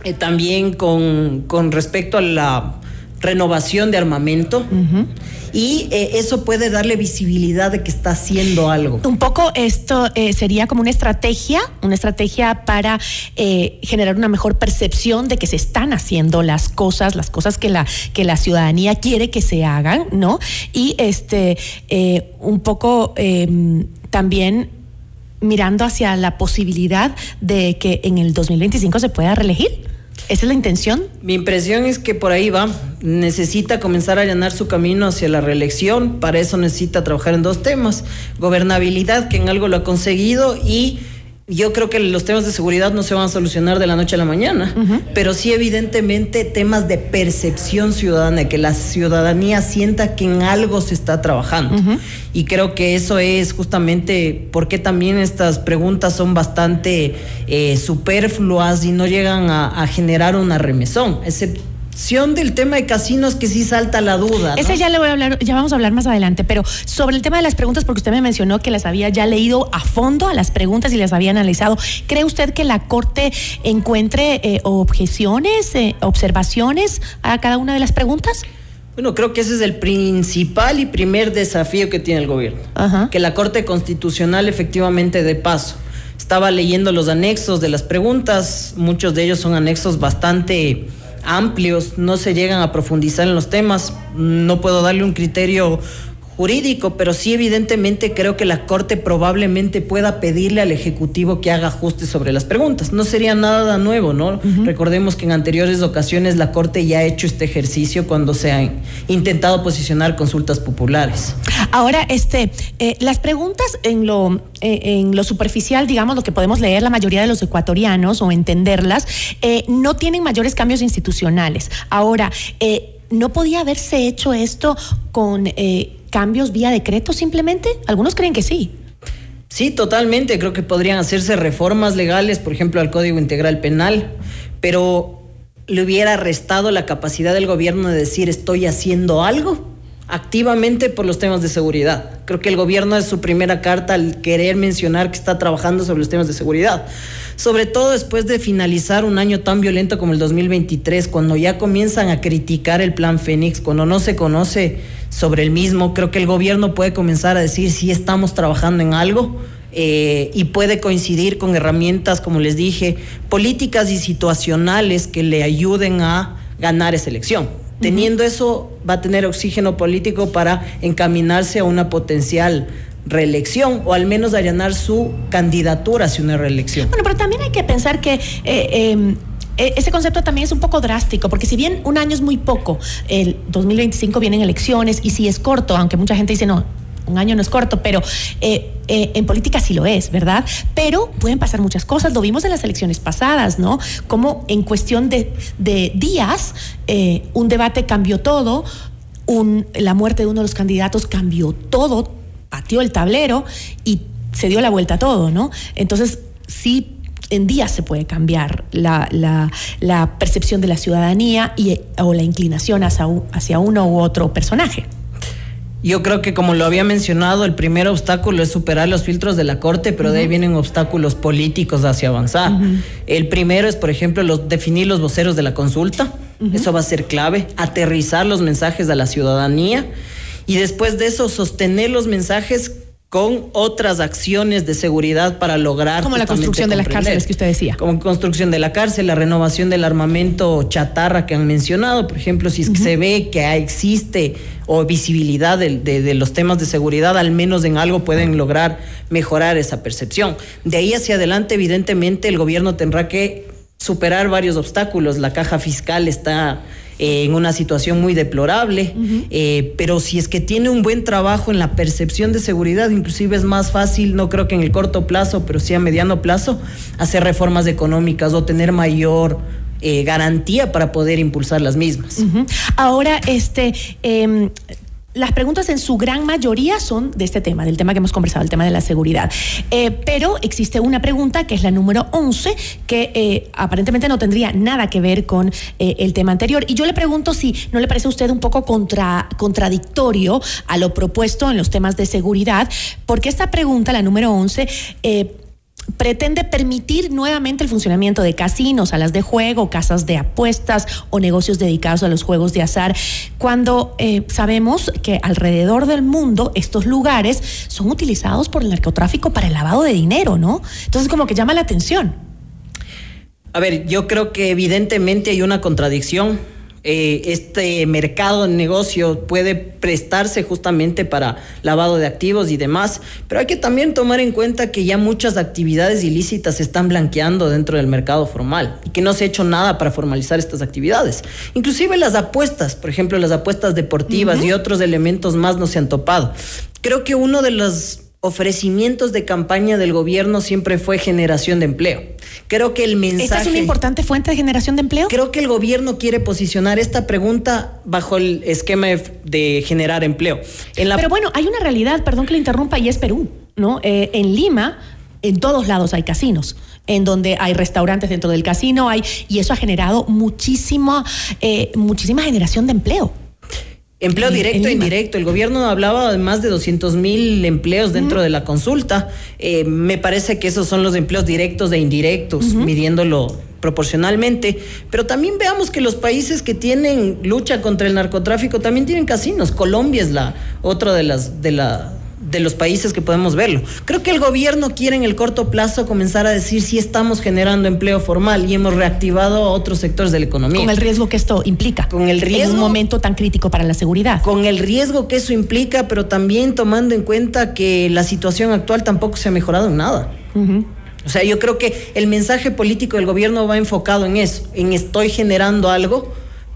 eh, también con, con, respecto a la renovación de armamento. Uh -huh y eh, eso puede darle visibilidad de que está haciendo algo. Un poco esto eh, sería como una estrategia, una estrategia para eh, generar una mejor percepción de que se están haciendo las cosas, las cosas que la que la ciudadanía quiere que se hagan, ¿no? Y este eh, un poco em, también mirando hacia la posibilidad de que en el 2025 se pueda reelegir. ¿Esa es la intención? Mi impresión es que por ahí va. Necesita comenzar a allanar su camino hacia la reelección. Para eso necesita trabajar en dos temas. Gobernabilidad, que en algo lo ha conseguido, y yo creo que los temas de seguridad no se van a solucionar de la noche a la mañana, uh -huh. pero sí evidentemente temas de percepción ciudadana, que la ciudadanía sienta que en algo se está trabajando. Uh -huh. Y creo que eso es justamente porque también estas preguntas son bastante eh, superfluas y no llegan a, a generar una remesón, excepto del tema de casinos que sí salta la duda. ¿no? Ese ya le voy a hablar, ya vamos a hablar más adelante, pero sobre el tema de las preguntas, porque usted me mencionó que las había ya leído a fondo a las preguntas y las había analizado. ¿Cree usted que la Corte encuentre eh, objeciones, eh, observaciones a cada una de las preguntas? Bueno, creo que ese es el principal y primer desafío que tiene el gobierno. Ajá. Que la Corte Constitucional efectivamente dé paso. Estaba leyendo los anexos de las preguntas, muchos de ellos son anexos bastante amplios, no se llegan a profundizar en los temas. No puedo darle un criterio jurídico, pero sí evidentemente creo que la Corte probablemente pueda pedirle al Ejecutivo que haga ajustes sobre las preguntas. No sería nada nuevo, ¿no? Uh -huh. Recordemos que en anteriores ocasiones la Corte ya ha hecho este ejercicio cuando se han intentado posicionar consultas populares. Ahora, este, eh, las preguntas en lo, eh, en lo superficial, digamos, lo que podemos leer la mayoría de los ecuatorianos o entenderlas, eh, no tienen mayores cambios institucionales. Ahora, ¿no podía haberse hecho esto con eh, cambios vía decreto simplemente? Algunos creen que sí. Sí, totalmente. Creo que podrían hacerse reformas legales, por ejemplo, al Código Integral Penal, pero le hubiera restado la capacidad del gobierno de decir estoy haciendo algo activamente por los temas de seguridad. Creo que el gobierno es su primera carta al querer mencionar que está trabajando sobre los temas de seguridad. Sobre todo después de finalizar un año tan violento como el 2023, cuando ya comienzan a criticar el plan Fénix, cuando no se conoce sobre el mismo, creo que el gobierno puede comenzar a decir si estamos trabajando en algo. Eh, y puede coincidir con herramientas, como les dije, políticas y situacionales que le ayuden a ganar esa elección. Teniendo eso, va a tener oxígeno político para encaminarse a una potencial reelección o al menos allanar su candidatura hacia una reelección. Bueno, pero también hay que pensar que eh, eh, e, ese concepto también es un poco drástico, porque si bien un año es muy poco, el 2025 vienen elecciones y si es corto, aunque mucha gente dice no, un año no es corto, pero eh, eh, en política sí lo es, ¿verdad? Pero pueden pasar muchas cosas, lo vimos en las elecciones pasadas, ¿no? Como en cuestión de, días eh, un debate cambió todo, la muerte de uno de los candidatos cambió todo, pateó el tablero y se dio la vuelta a todo, ¿no? Entonces, sí en días se puede cambiar la, percepción de la ciudadanía o la inclinación hacia uno u otro personaje. Yo creo que como lo había mencionado, el primer obstáculo es superar los filtros de la Corte, pero de ahí vienen obstáculos políticos hacia avanzar. El primero es, por ejemplo, los, definir los voceros de la consulta. Eso va a ser clave. Aterrizar los mensajes a la ciudadanía. Y después de eso, sostener los mensajes con otras acciones de seguridad para lograr. Como la construcción de las cárceles que usted decía. Como construcción de la cárcel, la renovación del armamento chatarra que han mencionado. Por ejemplo, si es que se ve que existe o visibilidad de, los temas de seguridad, al menos en algo pueden lograr mejorar esa percepción. De ahí hacia adelante, evidentemente, el gobierno tendrá que superar varios obstáculos. La caja fiscal está eh, en una situación muy deplorable, eh, pero si es que tiene un buen trabajo en la percepción de seguridad, inclusive es más fácil, no creo que en el corto plazo, pero sí a mediano plazo, hacer reformas económicas o tener mayor eh, garantía para poder impulsar las mismas. Ahora, este, em, las preguntas en su gran mayoría son de este tema, del tema que hemos conversado, el tema de la seguridad. Eh, pero existe una pregunta que es la número 11, que eh, aparentemente no tendría nada que ver con eh, el tema anterior. Y yo le pregunto si no le parece a usted un poco contra, contradictorio a lo propuesto en los temas de seguridad, porque esta pregunta, la número 11, pretende permitir nuevamente el funcionamiento de casinos, salas de juego, casas de apuestas o negocios dedicados a los juegos de azar, cuando eh, sabemos que alrededor del mundo estos lugares son utilizados por el narcotráfico para el lavado de dinero, ¿no? Entonces como que llama la atención. A ver, yo creo que evidentemente hay una contradicción eh, este mercado de negocio puede prestarse justamente para lavado de activos y demás, pero hay que también tomar en cuenta que ya muchas actividades ilícitas se están blanqueando dentro del mercado formal y que no se ha hecho nada para formalizar estas actividades. Inclusive las apuestas, por ejemplo, las apuestas deportivas y otros elementos más no se han topado. Creo que uno de los ofrecimientos de campaña del gobierno siempre fue generación de empleo. Creo que el mensaje... ¿Esta es una importante fuente de generación de empleo? Creo que el gobierno quiere posicionar esta pregunta bajo el esquema de generar empleo. Pero bueno, hay una realidad, perdón que le interrumpa, y es Perú, ¿no? Eh, en Lima, en todos lados hay casinos en donde hay restaurantes dentro del casino, hay, y eso ha generado muchísima, eh, muchísima generación de empleo. Empleo directo e indirecto. El gobierno hablaba de más de 200 mil empleos dentro de la consulta. Eh, me parece que esos son los empleos directos e indirectos, midiéndolo proporcionalmente. Pero también veamos que los países que tienen lucha contra el narcotráfico también tienen casinos. Colombia es la otra de las de la de los países que podemos verlo. Creo que el gobierno quiere en el corto plazo comenzar a decir si estamos generando empleo formal y hemos reactivado a otros sectores de la economía. Con el riesgo que esto implica. Con el riesgo. En un momento tan crítico para la seguridad. Con el riesgo que eso implica, pero también tomando en cuenta que la situación actual tampoco se ha mejorado en nada. O sea, yo creo que el mensaje político del gobierno va enfocado en eso, en estoy generando algo,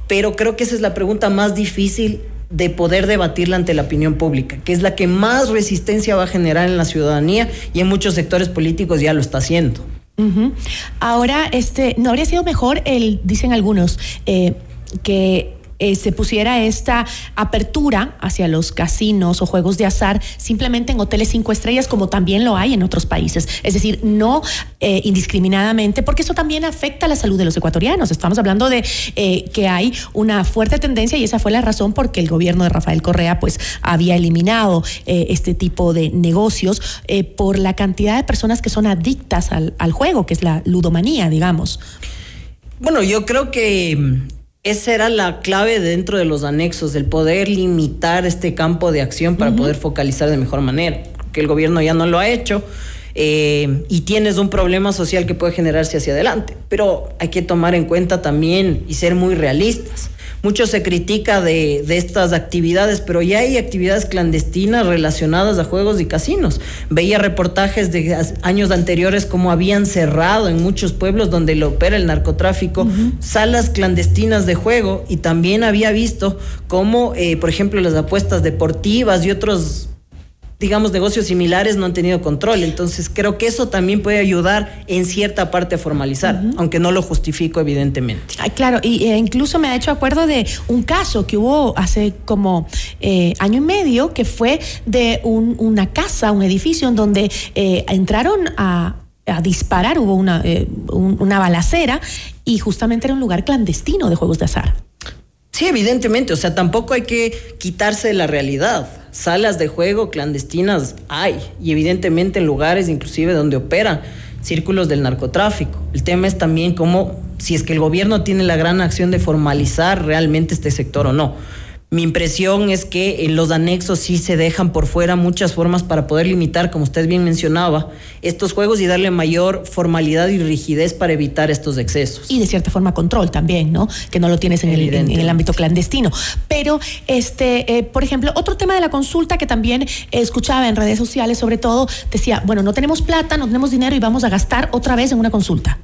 pero creo que esa es la pregunta más difícil de poder debatirla ante la opinión pública, que es la que más resistencia va a generar en la ciudadanía y en muchos sectores políticos ya lo está haciendo. Ahora, este, ¿no habría sido mejor el, dicen algunos, eh, que eh, se pusiera esta apertura hacia los casinos o juegos de azar simplemente en hoteles cinco estrellas como también lo hay en otros países. Es decir, no eh, indiscriminadamente, porque eso también afecta la salud de los ecuatorianos. Estamos hablando de eh, que hay una fuerte tendencia y esa fue la razón porque el gobierno de Rafael Correa pues había eliminado este tipo de negocios por la cantidad de personas que son adictas al juego, que es la ludomanía, digamos. Bueno, yo creo que esa era la clave dentro de los anexos, del poder limitar este campo de acción para poder focalizar de mejor manera, que el gobierno ya no lo ha hecho. Eh, y tienes un problema social que puede generarse hacia adelante. Pero hay que tomar en cuenta también y ser muy realistas. Mucho se critica de, de estas actividades, pero ya hay actividades clandestinas relacionadas a juegos y casinos. Veía reportajes de años anteriores como habían cerrado en muchos pueblos donde lo opera el narcotráfico, salas clandestinas de juego y también había visto cómo, eh, por ejemplo, las apuestas deportivas y otros digamos, negocios similares no han tenido control. Entonces, creo que eso también puede ayudar en cierta parte a formalizar, aunque no lo justifico, evidentemente. Ay, claro, y e incluso me ha hecho acuerdo de un caso que hubo hace como eh, año y medio, que fue de una casa, un edificio en donde eh, entraron a, disparar, hubo una, eh, una balacera y justamente era un lugar clandestino de juegos de azar. Sí, evidentemente, o sea, tampoco hay que quitarse de la realidad. Salas de juego clandestinas hay, y evidentemente en lugares inclusive donde operan círculos del narcotráfico. El tema es también cómo, si es que el gobierno tiene la gran acción de formalizar realmente este sector o no. Mi impresión es que en los anexos sí se dejan por fuera muchas formas para poder limitar, como usted bien mencionaba, estos juegos y darle mayor formalidad y rigidez para evitar estos excesos. Y de cierta forma control también, ¿no? Que no lo tienes en el, en, el, ámbito clandestino. Pero, este, eh, por ejemplo, otro tema de la consulta que también escuchaba en redes sociales, sobre todo, decía, bueno, no tenemos plata, no tenemos dinero y vamos a gastar otra vez en una consulta.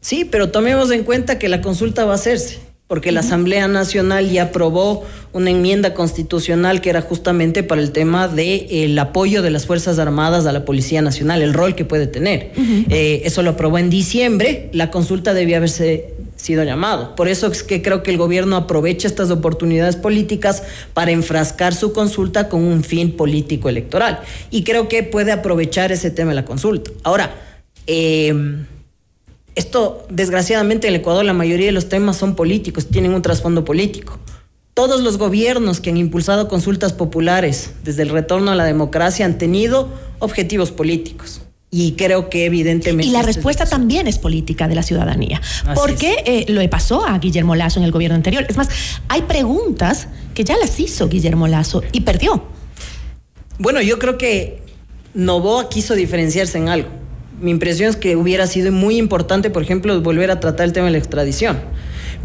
Sí, pero tomemos en cuenta que la consulta va a hacerse porque la Asamblea Nacional ya aprobó una enmienda constitucional que era justamente para el tema del de, apoyo de las Fuerzas Armadas a la Policía Nacional, el rol que puede tener. Eh, eso lo aprobó en diciembre, la consulta debía haberse sido llamado. Por eso es que creo que el gobierno aprovecha estas oportunidades políticas para enfrascar su consulta con un fin político electoral. Y creo que puede aprovechar ese tema de la consulta. Ahora, eh, esto, desgraciadamente, en el Ecuador la mayoría de los temas son políticos, tienen un trasfondo político. Todos los gobiernos que han impulsado consultas populares desde el retorno a la democracia han tenido objetivos políticos. Y creo que evidentemente... Y la respuesta también es política de la ciudadanía. porque eh, lo pasó a Guillermo Lazo en el gobierno anterior. Es más, hay preguntas que ya las hizo Guillermo Lazo y perdió. Bueno, yo creo que Novoa quiso diferenciarse en algo mi impresión es que hubiera sido muy importante, por ejemplo, volver a tratar el tema de la extradición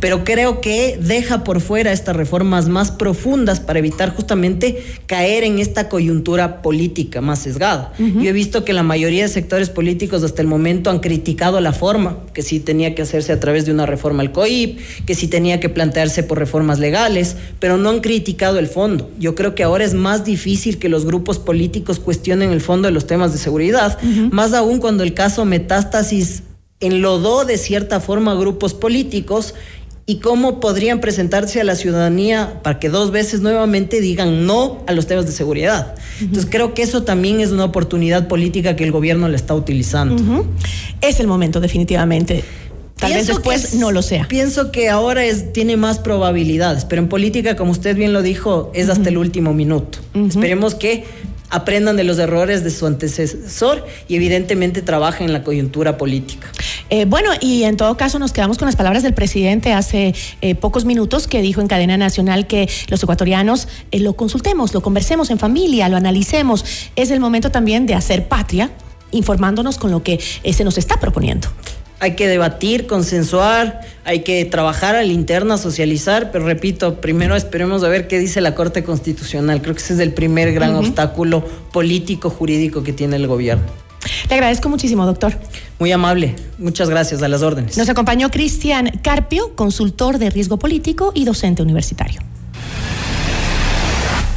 pero creo que deja por fuera estas reformas más profundas para evitar justamente caer en esta coyuntura política más sesgada. Yo he visto que la mayoría de sectores políticos hasta el momento han criticado la forma, que sí tenía que hacerse a través de una reforma al COIP, que sí tenía que plantearse por reformas legales, pero no han criticado el fondo. Yo creo que ahora es más difícil que los grupos políticos cuestionen el fondo de los temas de seguridad, más aún cuando el caso Metástasis enlodó de cierta forma grupos políticos y cómo podrían presentarse a la ciudadanía para que dos veces nuevamente digan no a los temas de seguridad. Entonces creo que eso también es una oportunidad política que el gobierno le está utilizando. Es el momento definitivamente. Tal vez después no lo sea. Pienso que ahora es, tiene más probabilidades, pero en política, como usted bien lo dijo, es hasta el último minuto. Esperemos que aprendan de los errores de su antecesor y evidentemente trabajen en la coyuntura política. Eh, bueno, y en todo caso nos quedamos con las palabras del presidente hace eh, pocos minutos que dijo en cadena nacional que los ecuatorianos eh, lo consultemos, lo conversemos en familia, lo analicemos. Es el momento también de hacer patria informándonos con lo que se nos está proponiendo hay que debatir, consensuar, hay que trabajar a la interna, socializar, pero repito, primero esperemos a ver qué dice la Corte Constitucional. Creo que ese es el primer gran obstáculo político, jurídico que tiene el gobierno. Le agradezco muchísimo, doctor. Muy amable. Muchas gracias a las órdenes. Nos acompañó Cristian Carpio, consultor de riesgo político y docente universitario.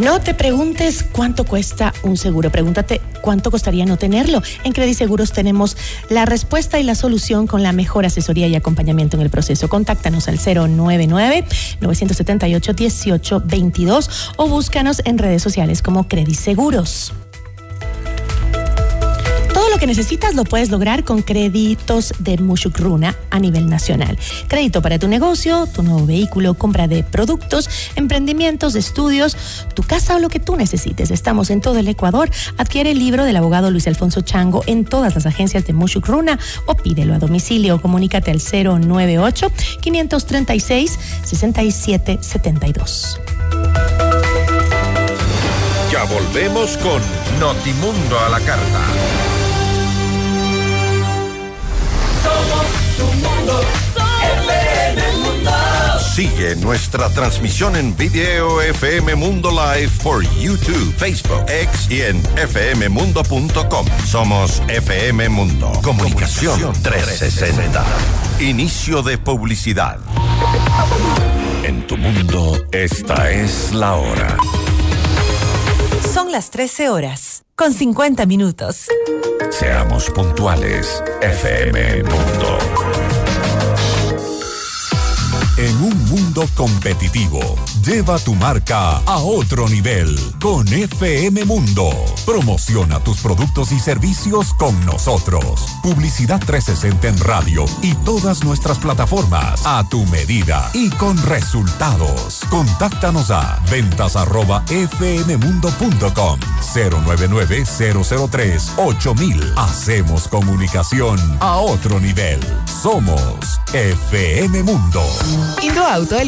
No te preguntes cuánto cuesta un seguro, pregúntate cuánto costaría no tenerlo. En Credit Seguros tenemos la respuesta y la solución con la mejor asesoría y acompañamiento en el proceso. Contáctanos al 099-978-1822 o búscanos en redes sociales como Credit Seguros Lo que necesitas lo puedes lograr con créditos de Mushukruna a nivel nacional. Crédito para tu negocio, tu nuevo vehículo, compra de productos, emprendimientos, estudios, tu casa o lo que tú necesites. Estamos en todo el Ecuador. Adquiere el libro del abogado Luis Alfonso Chango en todas las agencias de Mushukruna o pídelo a domicilio. Comunícate al 098 536 6772. Ya volvemos con Notimundo a la carta. Tu mundo, FM Mundo. Sigue nuestra transmisión en video FM Mundo Live por YouTube, Facebook, X y en fmmundo.com. Somos FM Mundo. Comunicación 360. Inicio de publicidad. En tu mundo, esta es la hora. Son las 13 horas, con 50 minutos. Seamos puntuales, FM Mundo. En un mundo competitivo, lleva tu marca a otro nivel con FM Mundo. Promociona tus productos y servicios con nosotros. Publicidad 360 en radio y todas nuestras plataformas a tu medida y con resultados. Contáctanos a ventas arroba fmmundo.com 099-003-8000. Hacemos comunicación a otro nivel. Somos FM Mundo. Indoauto, el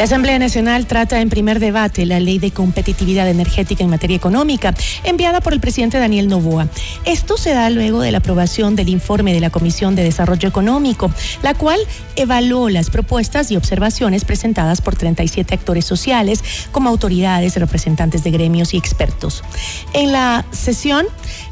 La Asamblea Nacional trata en primer debate la ley de competitividad energética en materia económica, enviada por el presidente Daniel Novoa. Esto se da luego de la aprobación del informe de la Comisión de Desarrollo Económico, la cual evaluó las propuestas y observaciones presentadas por 37 actores sociales, como autoridades, representantes de gremios y expertos. En la sesión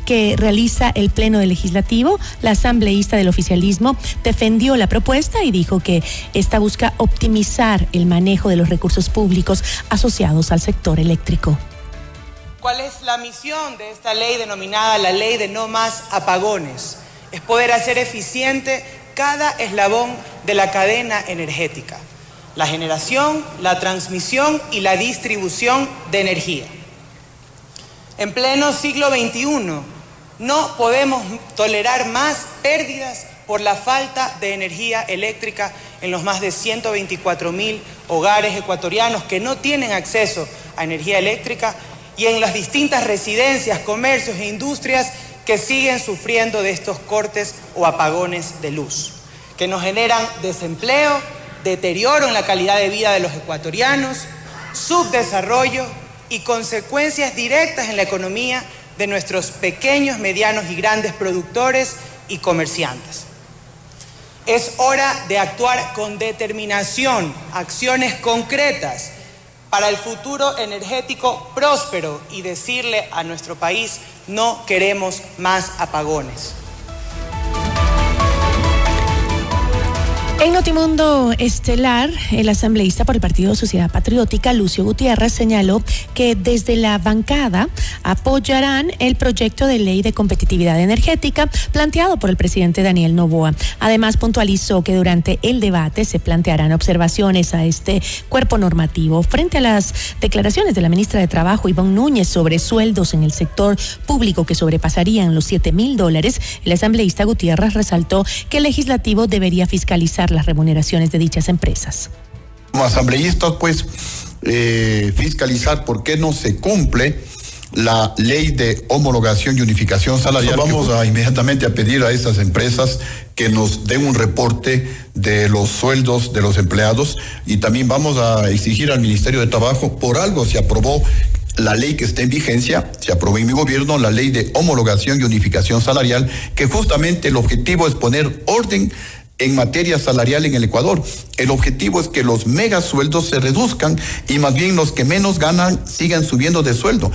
que realiza el Pleno del Legislativo, la asambleísta del oficialismo defendió la propuesta y dijo que esta busca optimizar el manejo de los recursos públicos asociados al sector eléctrico. ¿Cuál es la misión de esta ley denominada la ley de no más apagones? Es poder hacer eficiente cada eslabón de la cadena energética, la generación, la transmisión y la distribución de energía. En pleno siglo XXI, no podemos tolerar más pérdidas por la falta de energía eléctrica en los más de 124 mil hogares ecuatorianos que no tienen acceso a energía eléctrica y en las distintas residencias, comercios e industrias que siguen sufriendo de estos cortes o apagones de luz, que nos generan desempleo, deterioro en la calidad de vida de los ecuatorianos, subdesarrollo y consecuencias directas en la economía de nuestros pequeños, medianos y grandes productores y comerciantes. Es hora de actuar con determinación, acciones concretas para el futuro energético próspero y decirle a nuestro país, no queremos más apagones. En Notimundo Estelar, el asambleísta por el Partido Sociedad Patriótica, Lucio Gutiérrez, señaló que desde la bancada apoyarán el proyecto de ley de competitividad energética planteado por el presidente Daniel Novoa. Además, puntualizó que durante el debate se plantearán observaciones a este cuerpo normativo. Frente a las declaraciones de la ministra de Trabajo, Ivonne Núñez, sobre sueldos en el sector público que sobrepasarían los 7 mil dólares, el asambleísta Gutiérrez resaltó que el legislativo debería fiscalizar las remuneraciones de dichas empresas. Como asambleístas, pues, eh, fiscalizar por qué no se cumple la ley de homologación y unificación salarial. Vamos a inmediatamente a pedir a esas empresas que nos den un reporte de los sueldos de los empleados y también vamos a exigir al Ministerio de Trabajo, por algo se aprobó la ley que está en vigencia, se aprobó en mi gobierno, la ley de homologación y unificación salarial, que justamente el objetivo es poner orden en materia salarial en el Ecuador. El objetivo es que los megasueldos se reduzcan y más bien los que menos ganan sigan subiendo de sueldo.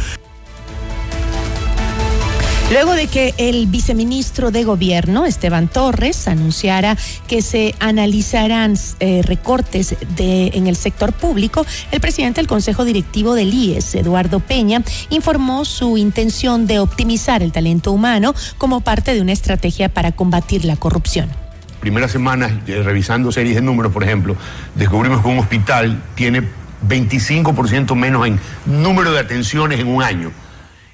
Luego de que el viceministro de Gobierno, Esteban Torres, anunciara que se analizarán eh, recortes en el sector público, el presidente del Consejo Directivo del IES, Eduardo Peña, informó su intención de optimizar el talento humano como parte de una estrategia para combatir la corrupción primeras semanas, eh, revisando series de números, por ejemplo, descubrimos que un hospital tiene 25% menos en número de atenciones en un año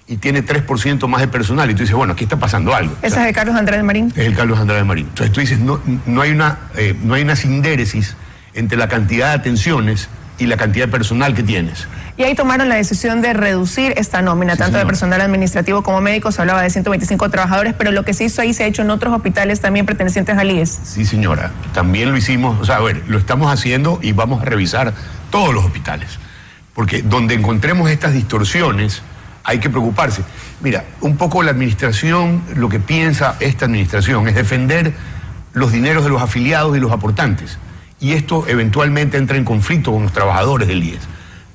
y tiene 3% más de personal. Y tú dices, bueno, aquí está pasando algo. ¿Ese es el Carlos Andrade Marín? Es el Carlos Andrade Marín. Entonces tú dices, no, no, hay, una, eh, no hay una sindéresis entre la cantidad de atenciones y la cantidad de personal que tienes. Y ahí tomaron la decisión de reducir esta nómina, tanto de personal administrativo como médico, se hablaba de 125 trabajadores, pero lo que se hizo ahí se ha hecho en otros hospitales también pertenecientes al IES. Sí, señora, también lo hicimos, o sea, a ver, lo estamos haciendo y vamos a revisar todos los hospitales, porque donde encontremos estas distorsiones hay que preocuparse. Mira, un poco la administración, lo que piensa esta administración es defender los dineros de los afiliados y los aportantes, y esto eventualmente entra en conflicto con los trabajadores del IES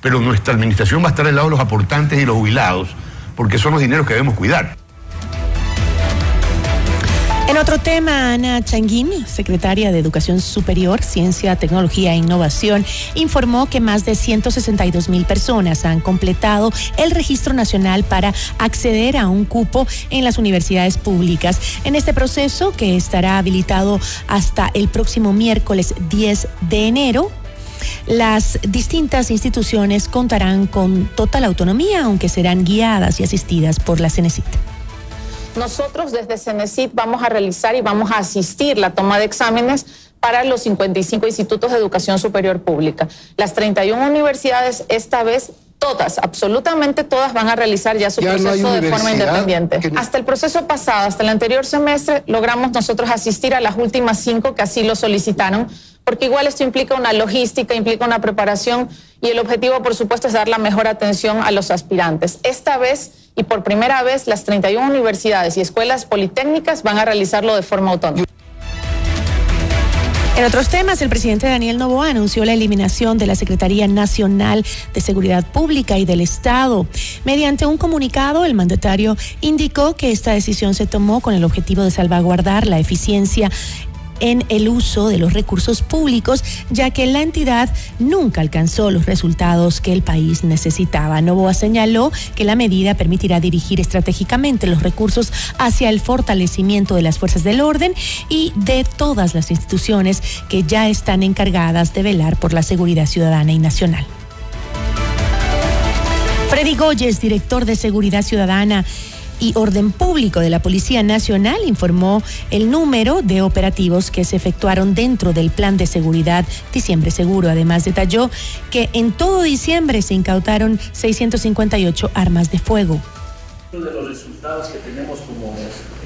pero nuestra administración va a estar al lado de los aportantes y los jubilados, porque son los dineros que debemos cuidar. En otro tema, Ana Changuín, secretaria de Educación Superior, Ciencia, Tecnología e Innovación, informó que más de 162 mil personas han completado el registro nacional para acceder a un cupo en las universidades públicas. En este proceso, que estará habilitado hasta el próximo miércoles 10 de enero, las distintas instituciones contarán con total autonomía, aunque serán guiadas y asistidas por la CENESIT. Nosotros desde CENESIT vamos a realizar y vamos a asistir la toma de exámenes para los 55 institutos de educación superior pública. Las 31 universidades esta vez todas, absolutamente todas van a realizar ya su proceso de forma independiente. Hasta el proceso pasado, hasta el anterior semestre, logramos nosotros asistir a las últimas cinco que así lo solicitaron porque igual esto implica una logística, implica una preparación y el objetivo, por supuesto, es dar la mejor atención a los aspirantes. Esta vez y por primera vez, las 31 universidades y escuelas politécnicas van a realizarlo de forma autónoma. En otros temas, el presidente Daniel Novoa anunció la eliminación de la Secretaría Nacional de Seguridad Pública y del Estado. Mediante un comunicado, el mandatario indicó que esta decisión se tomó con el objetivo de salvaguardar la eficiencia en el uso de los recursos públicos, ya que la entidad nunca alcanzó los resultados que el país necesitaba. Novoa señaló que la medida permitirá dirigir estratégicamente los recursos hacia el fortalecimiento de las fuerzas del orden y de todas las instituciones que ya están encargadas de velar por la seguridad ciudadana y nacional. Freddy Goyes, director de Seguridad Ciudadana y Orden Público de la Policía Nacional informó el número de operativos que se efectuaron dentro del Plan de Seguridad Diciembre Seguro. Además, detalló que en todo diciembre se incautaron 658 armas de fuego. Uno de los resultados que tenemos como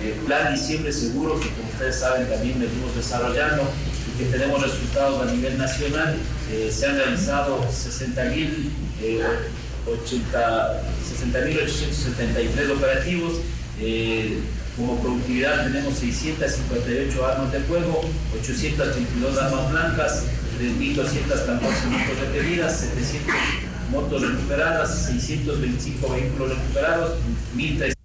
eh, Plan Diciembre Seguro, que como ustedes saben también venimos desarrollando y que tenemos resultados a nivel nacional, eh, se han realizado 60 mil. Eh, 60.873 operativos. Eh, como productividad tenemos 658 armas de fuego, 832 armas blancas, 3.214 motos retenidas, 700 motos recuperadas, 625 vehículos recuperados, 1.300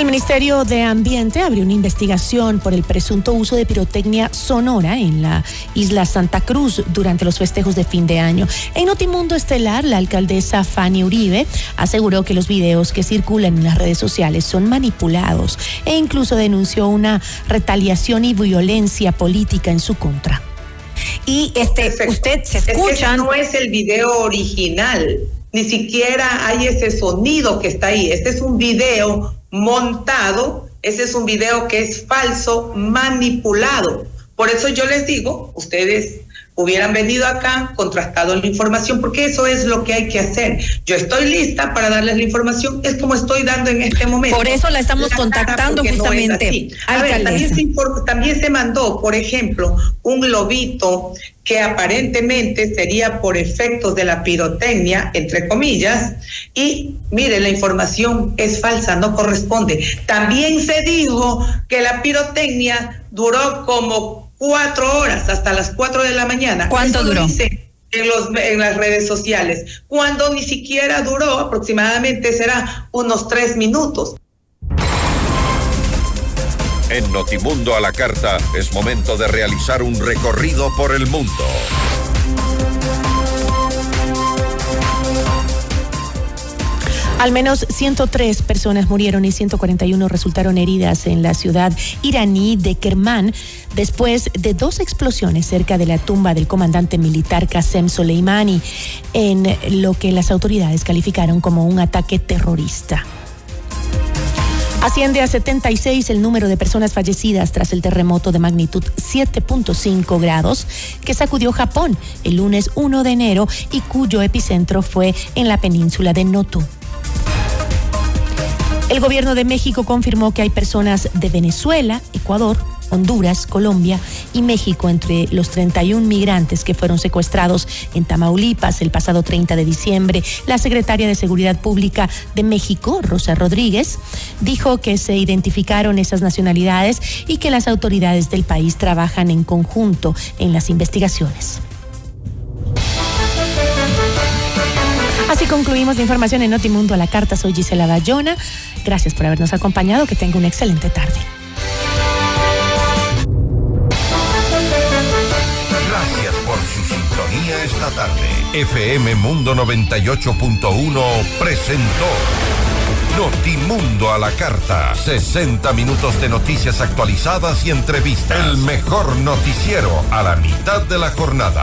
El Ministerio de Ambiente abrió una investigación por el presunto uso de pirotecnia sonora en la isla Santa Cruz durante los festejos de fin de año. En Notimundo Estelar, la alcaldesa Fanny Uribe aseguró que los videos que circulan en las redes sociales son manipulados e incluso denunció una retaliación y violencia política en su contra. Y este, usted se escucha. no es el video original, ni siquiera hay ese sonido que está ahí. Este es un video montado, ese es un video que es falso, manipulado. Por eso yo les digo, ustedes hubieran venido acá, contrastado la información, porque eso es lo que hay que hacer. Yo estoy lista para darles la información, es como estoy dando en este momento. Por eso la estamos contactando justamente. A ver, también se, también se mandó, por ejemplo, un globito que aparentemente sería por efectos de la pirotecnia, entre comillas, y mire, la información es falsa, no corresponde. También se dijo que la pirotecnia duró como cuatro horas hasta las cuatro de la mañana. ¿Cuánto duró? en, los, en las redes sociales, cuando ni siquiera duró, aproximadamente será unos tres minutos. En Notimundo a la Carta es momento de realizar un recorrido por el mundo. Al menos 103 personas murieron y 141 resultaron heridas en la ciudad iraní de Kermán después de dos explosiones cerca de la tumba del comandante militar Qasem Soleimani, en lo que las autoridades calificaron como un ataque terrorista. Asciende a 76 el número de personas fallecidas tras el terremoto de magnitud 7.5 grados que sacudió Japón el lunes 1 de enero y cuyo epicentro fue en la península de Noto. El gobierno de México confirmó que hay personas de Venezuela, Ecuador, Honduras, Colombia y México entre los 31 migrantes que fueron secuestrados en Tamaulipas el pasado 30 de diciembre. La secretaria de Seguridad Pública de México, Rosa Rodríguez, dijo que se identificaron esas nacionalidades y que las autoridades del país trabajan en conjunto en las investigaciones. Así concluimos la información en Notimundo a la carta. Soy Gisela Bayona. Gracias por habernos acompañado. Que tenga una excelente tarde. Gracias por su sintonía esta tarde. FM Mundo 98.1 presentó Notimundo a la carta. 60 minutos de noticias actualizadas y entrevistas. El mejor noticiero a la mitad de la jornada.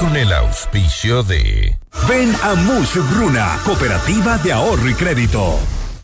Con el auspicio de Ven a Mush Bruna, Cooperativa de Ahorro y Crédito.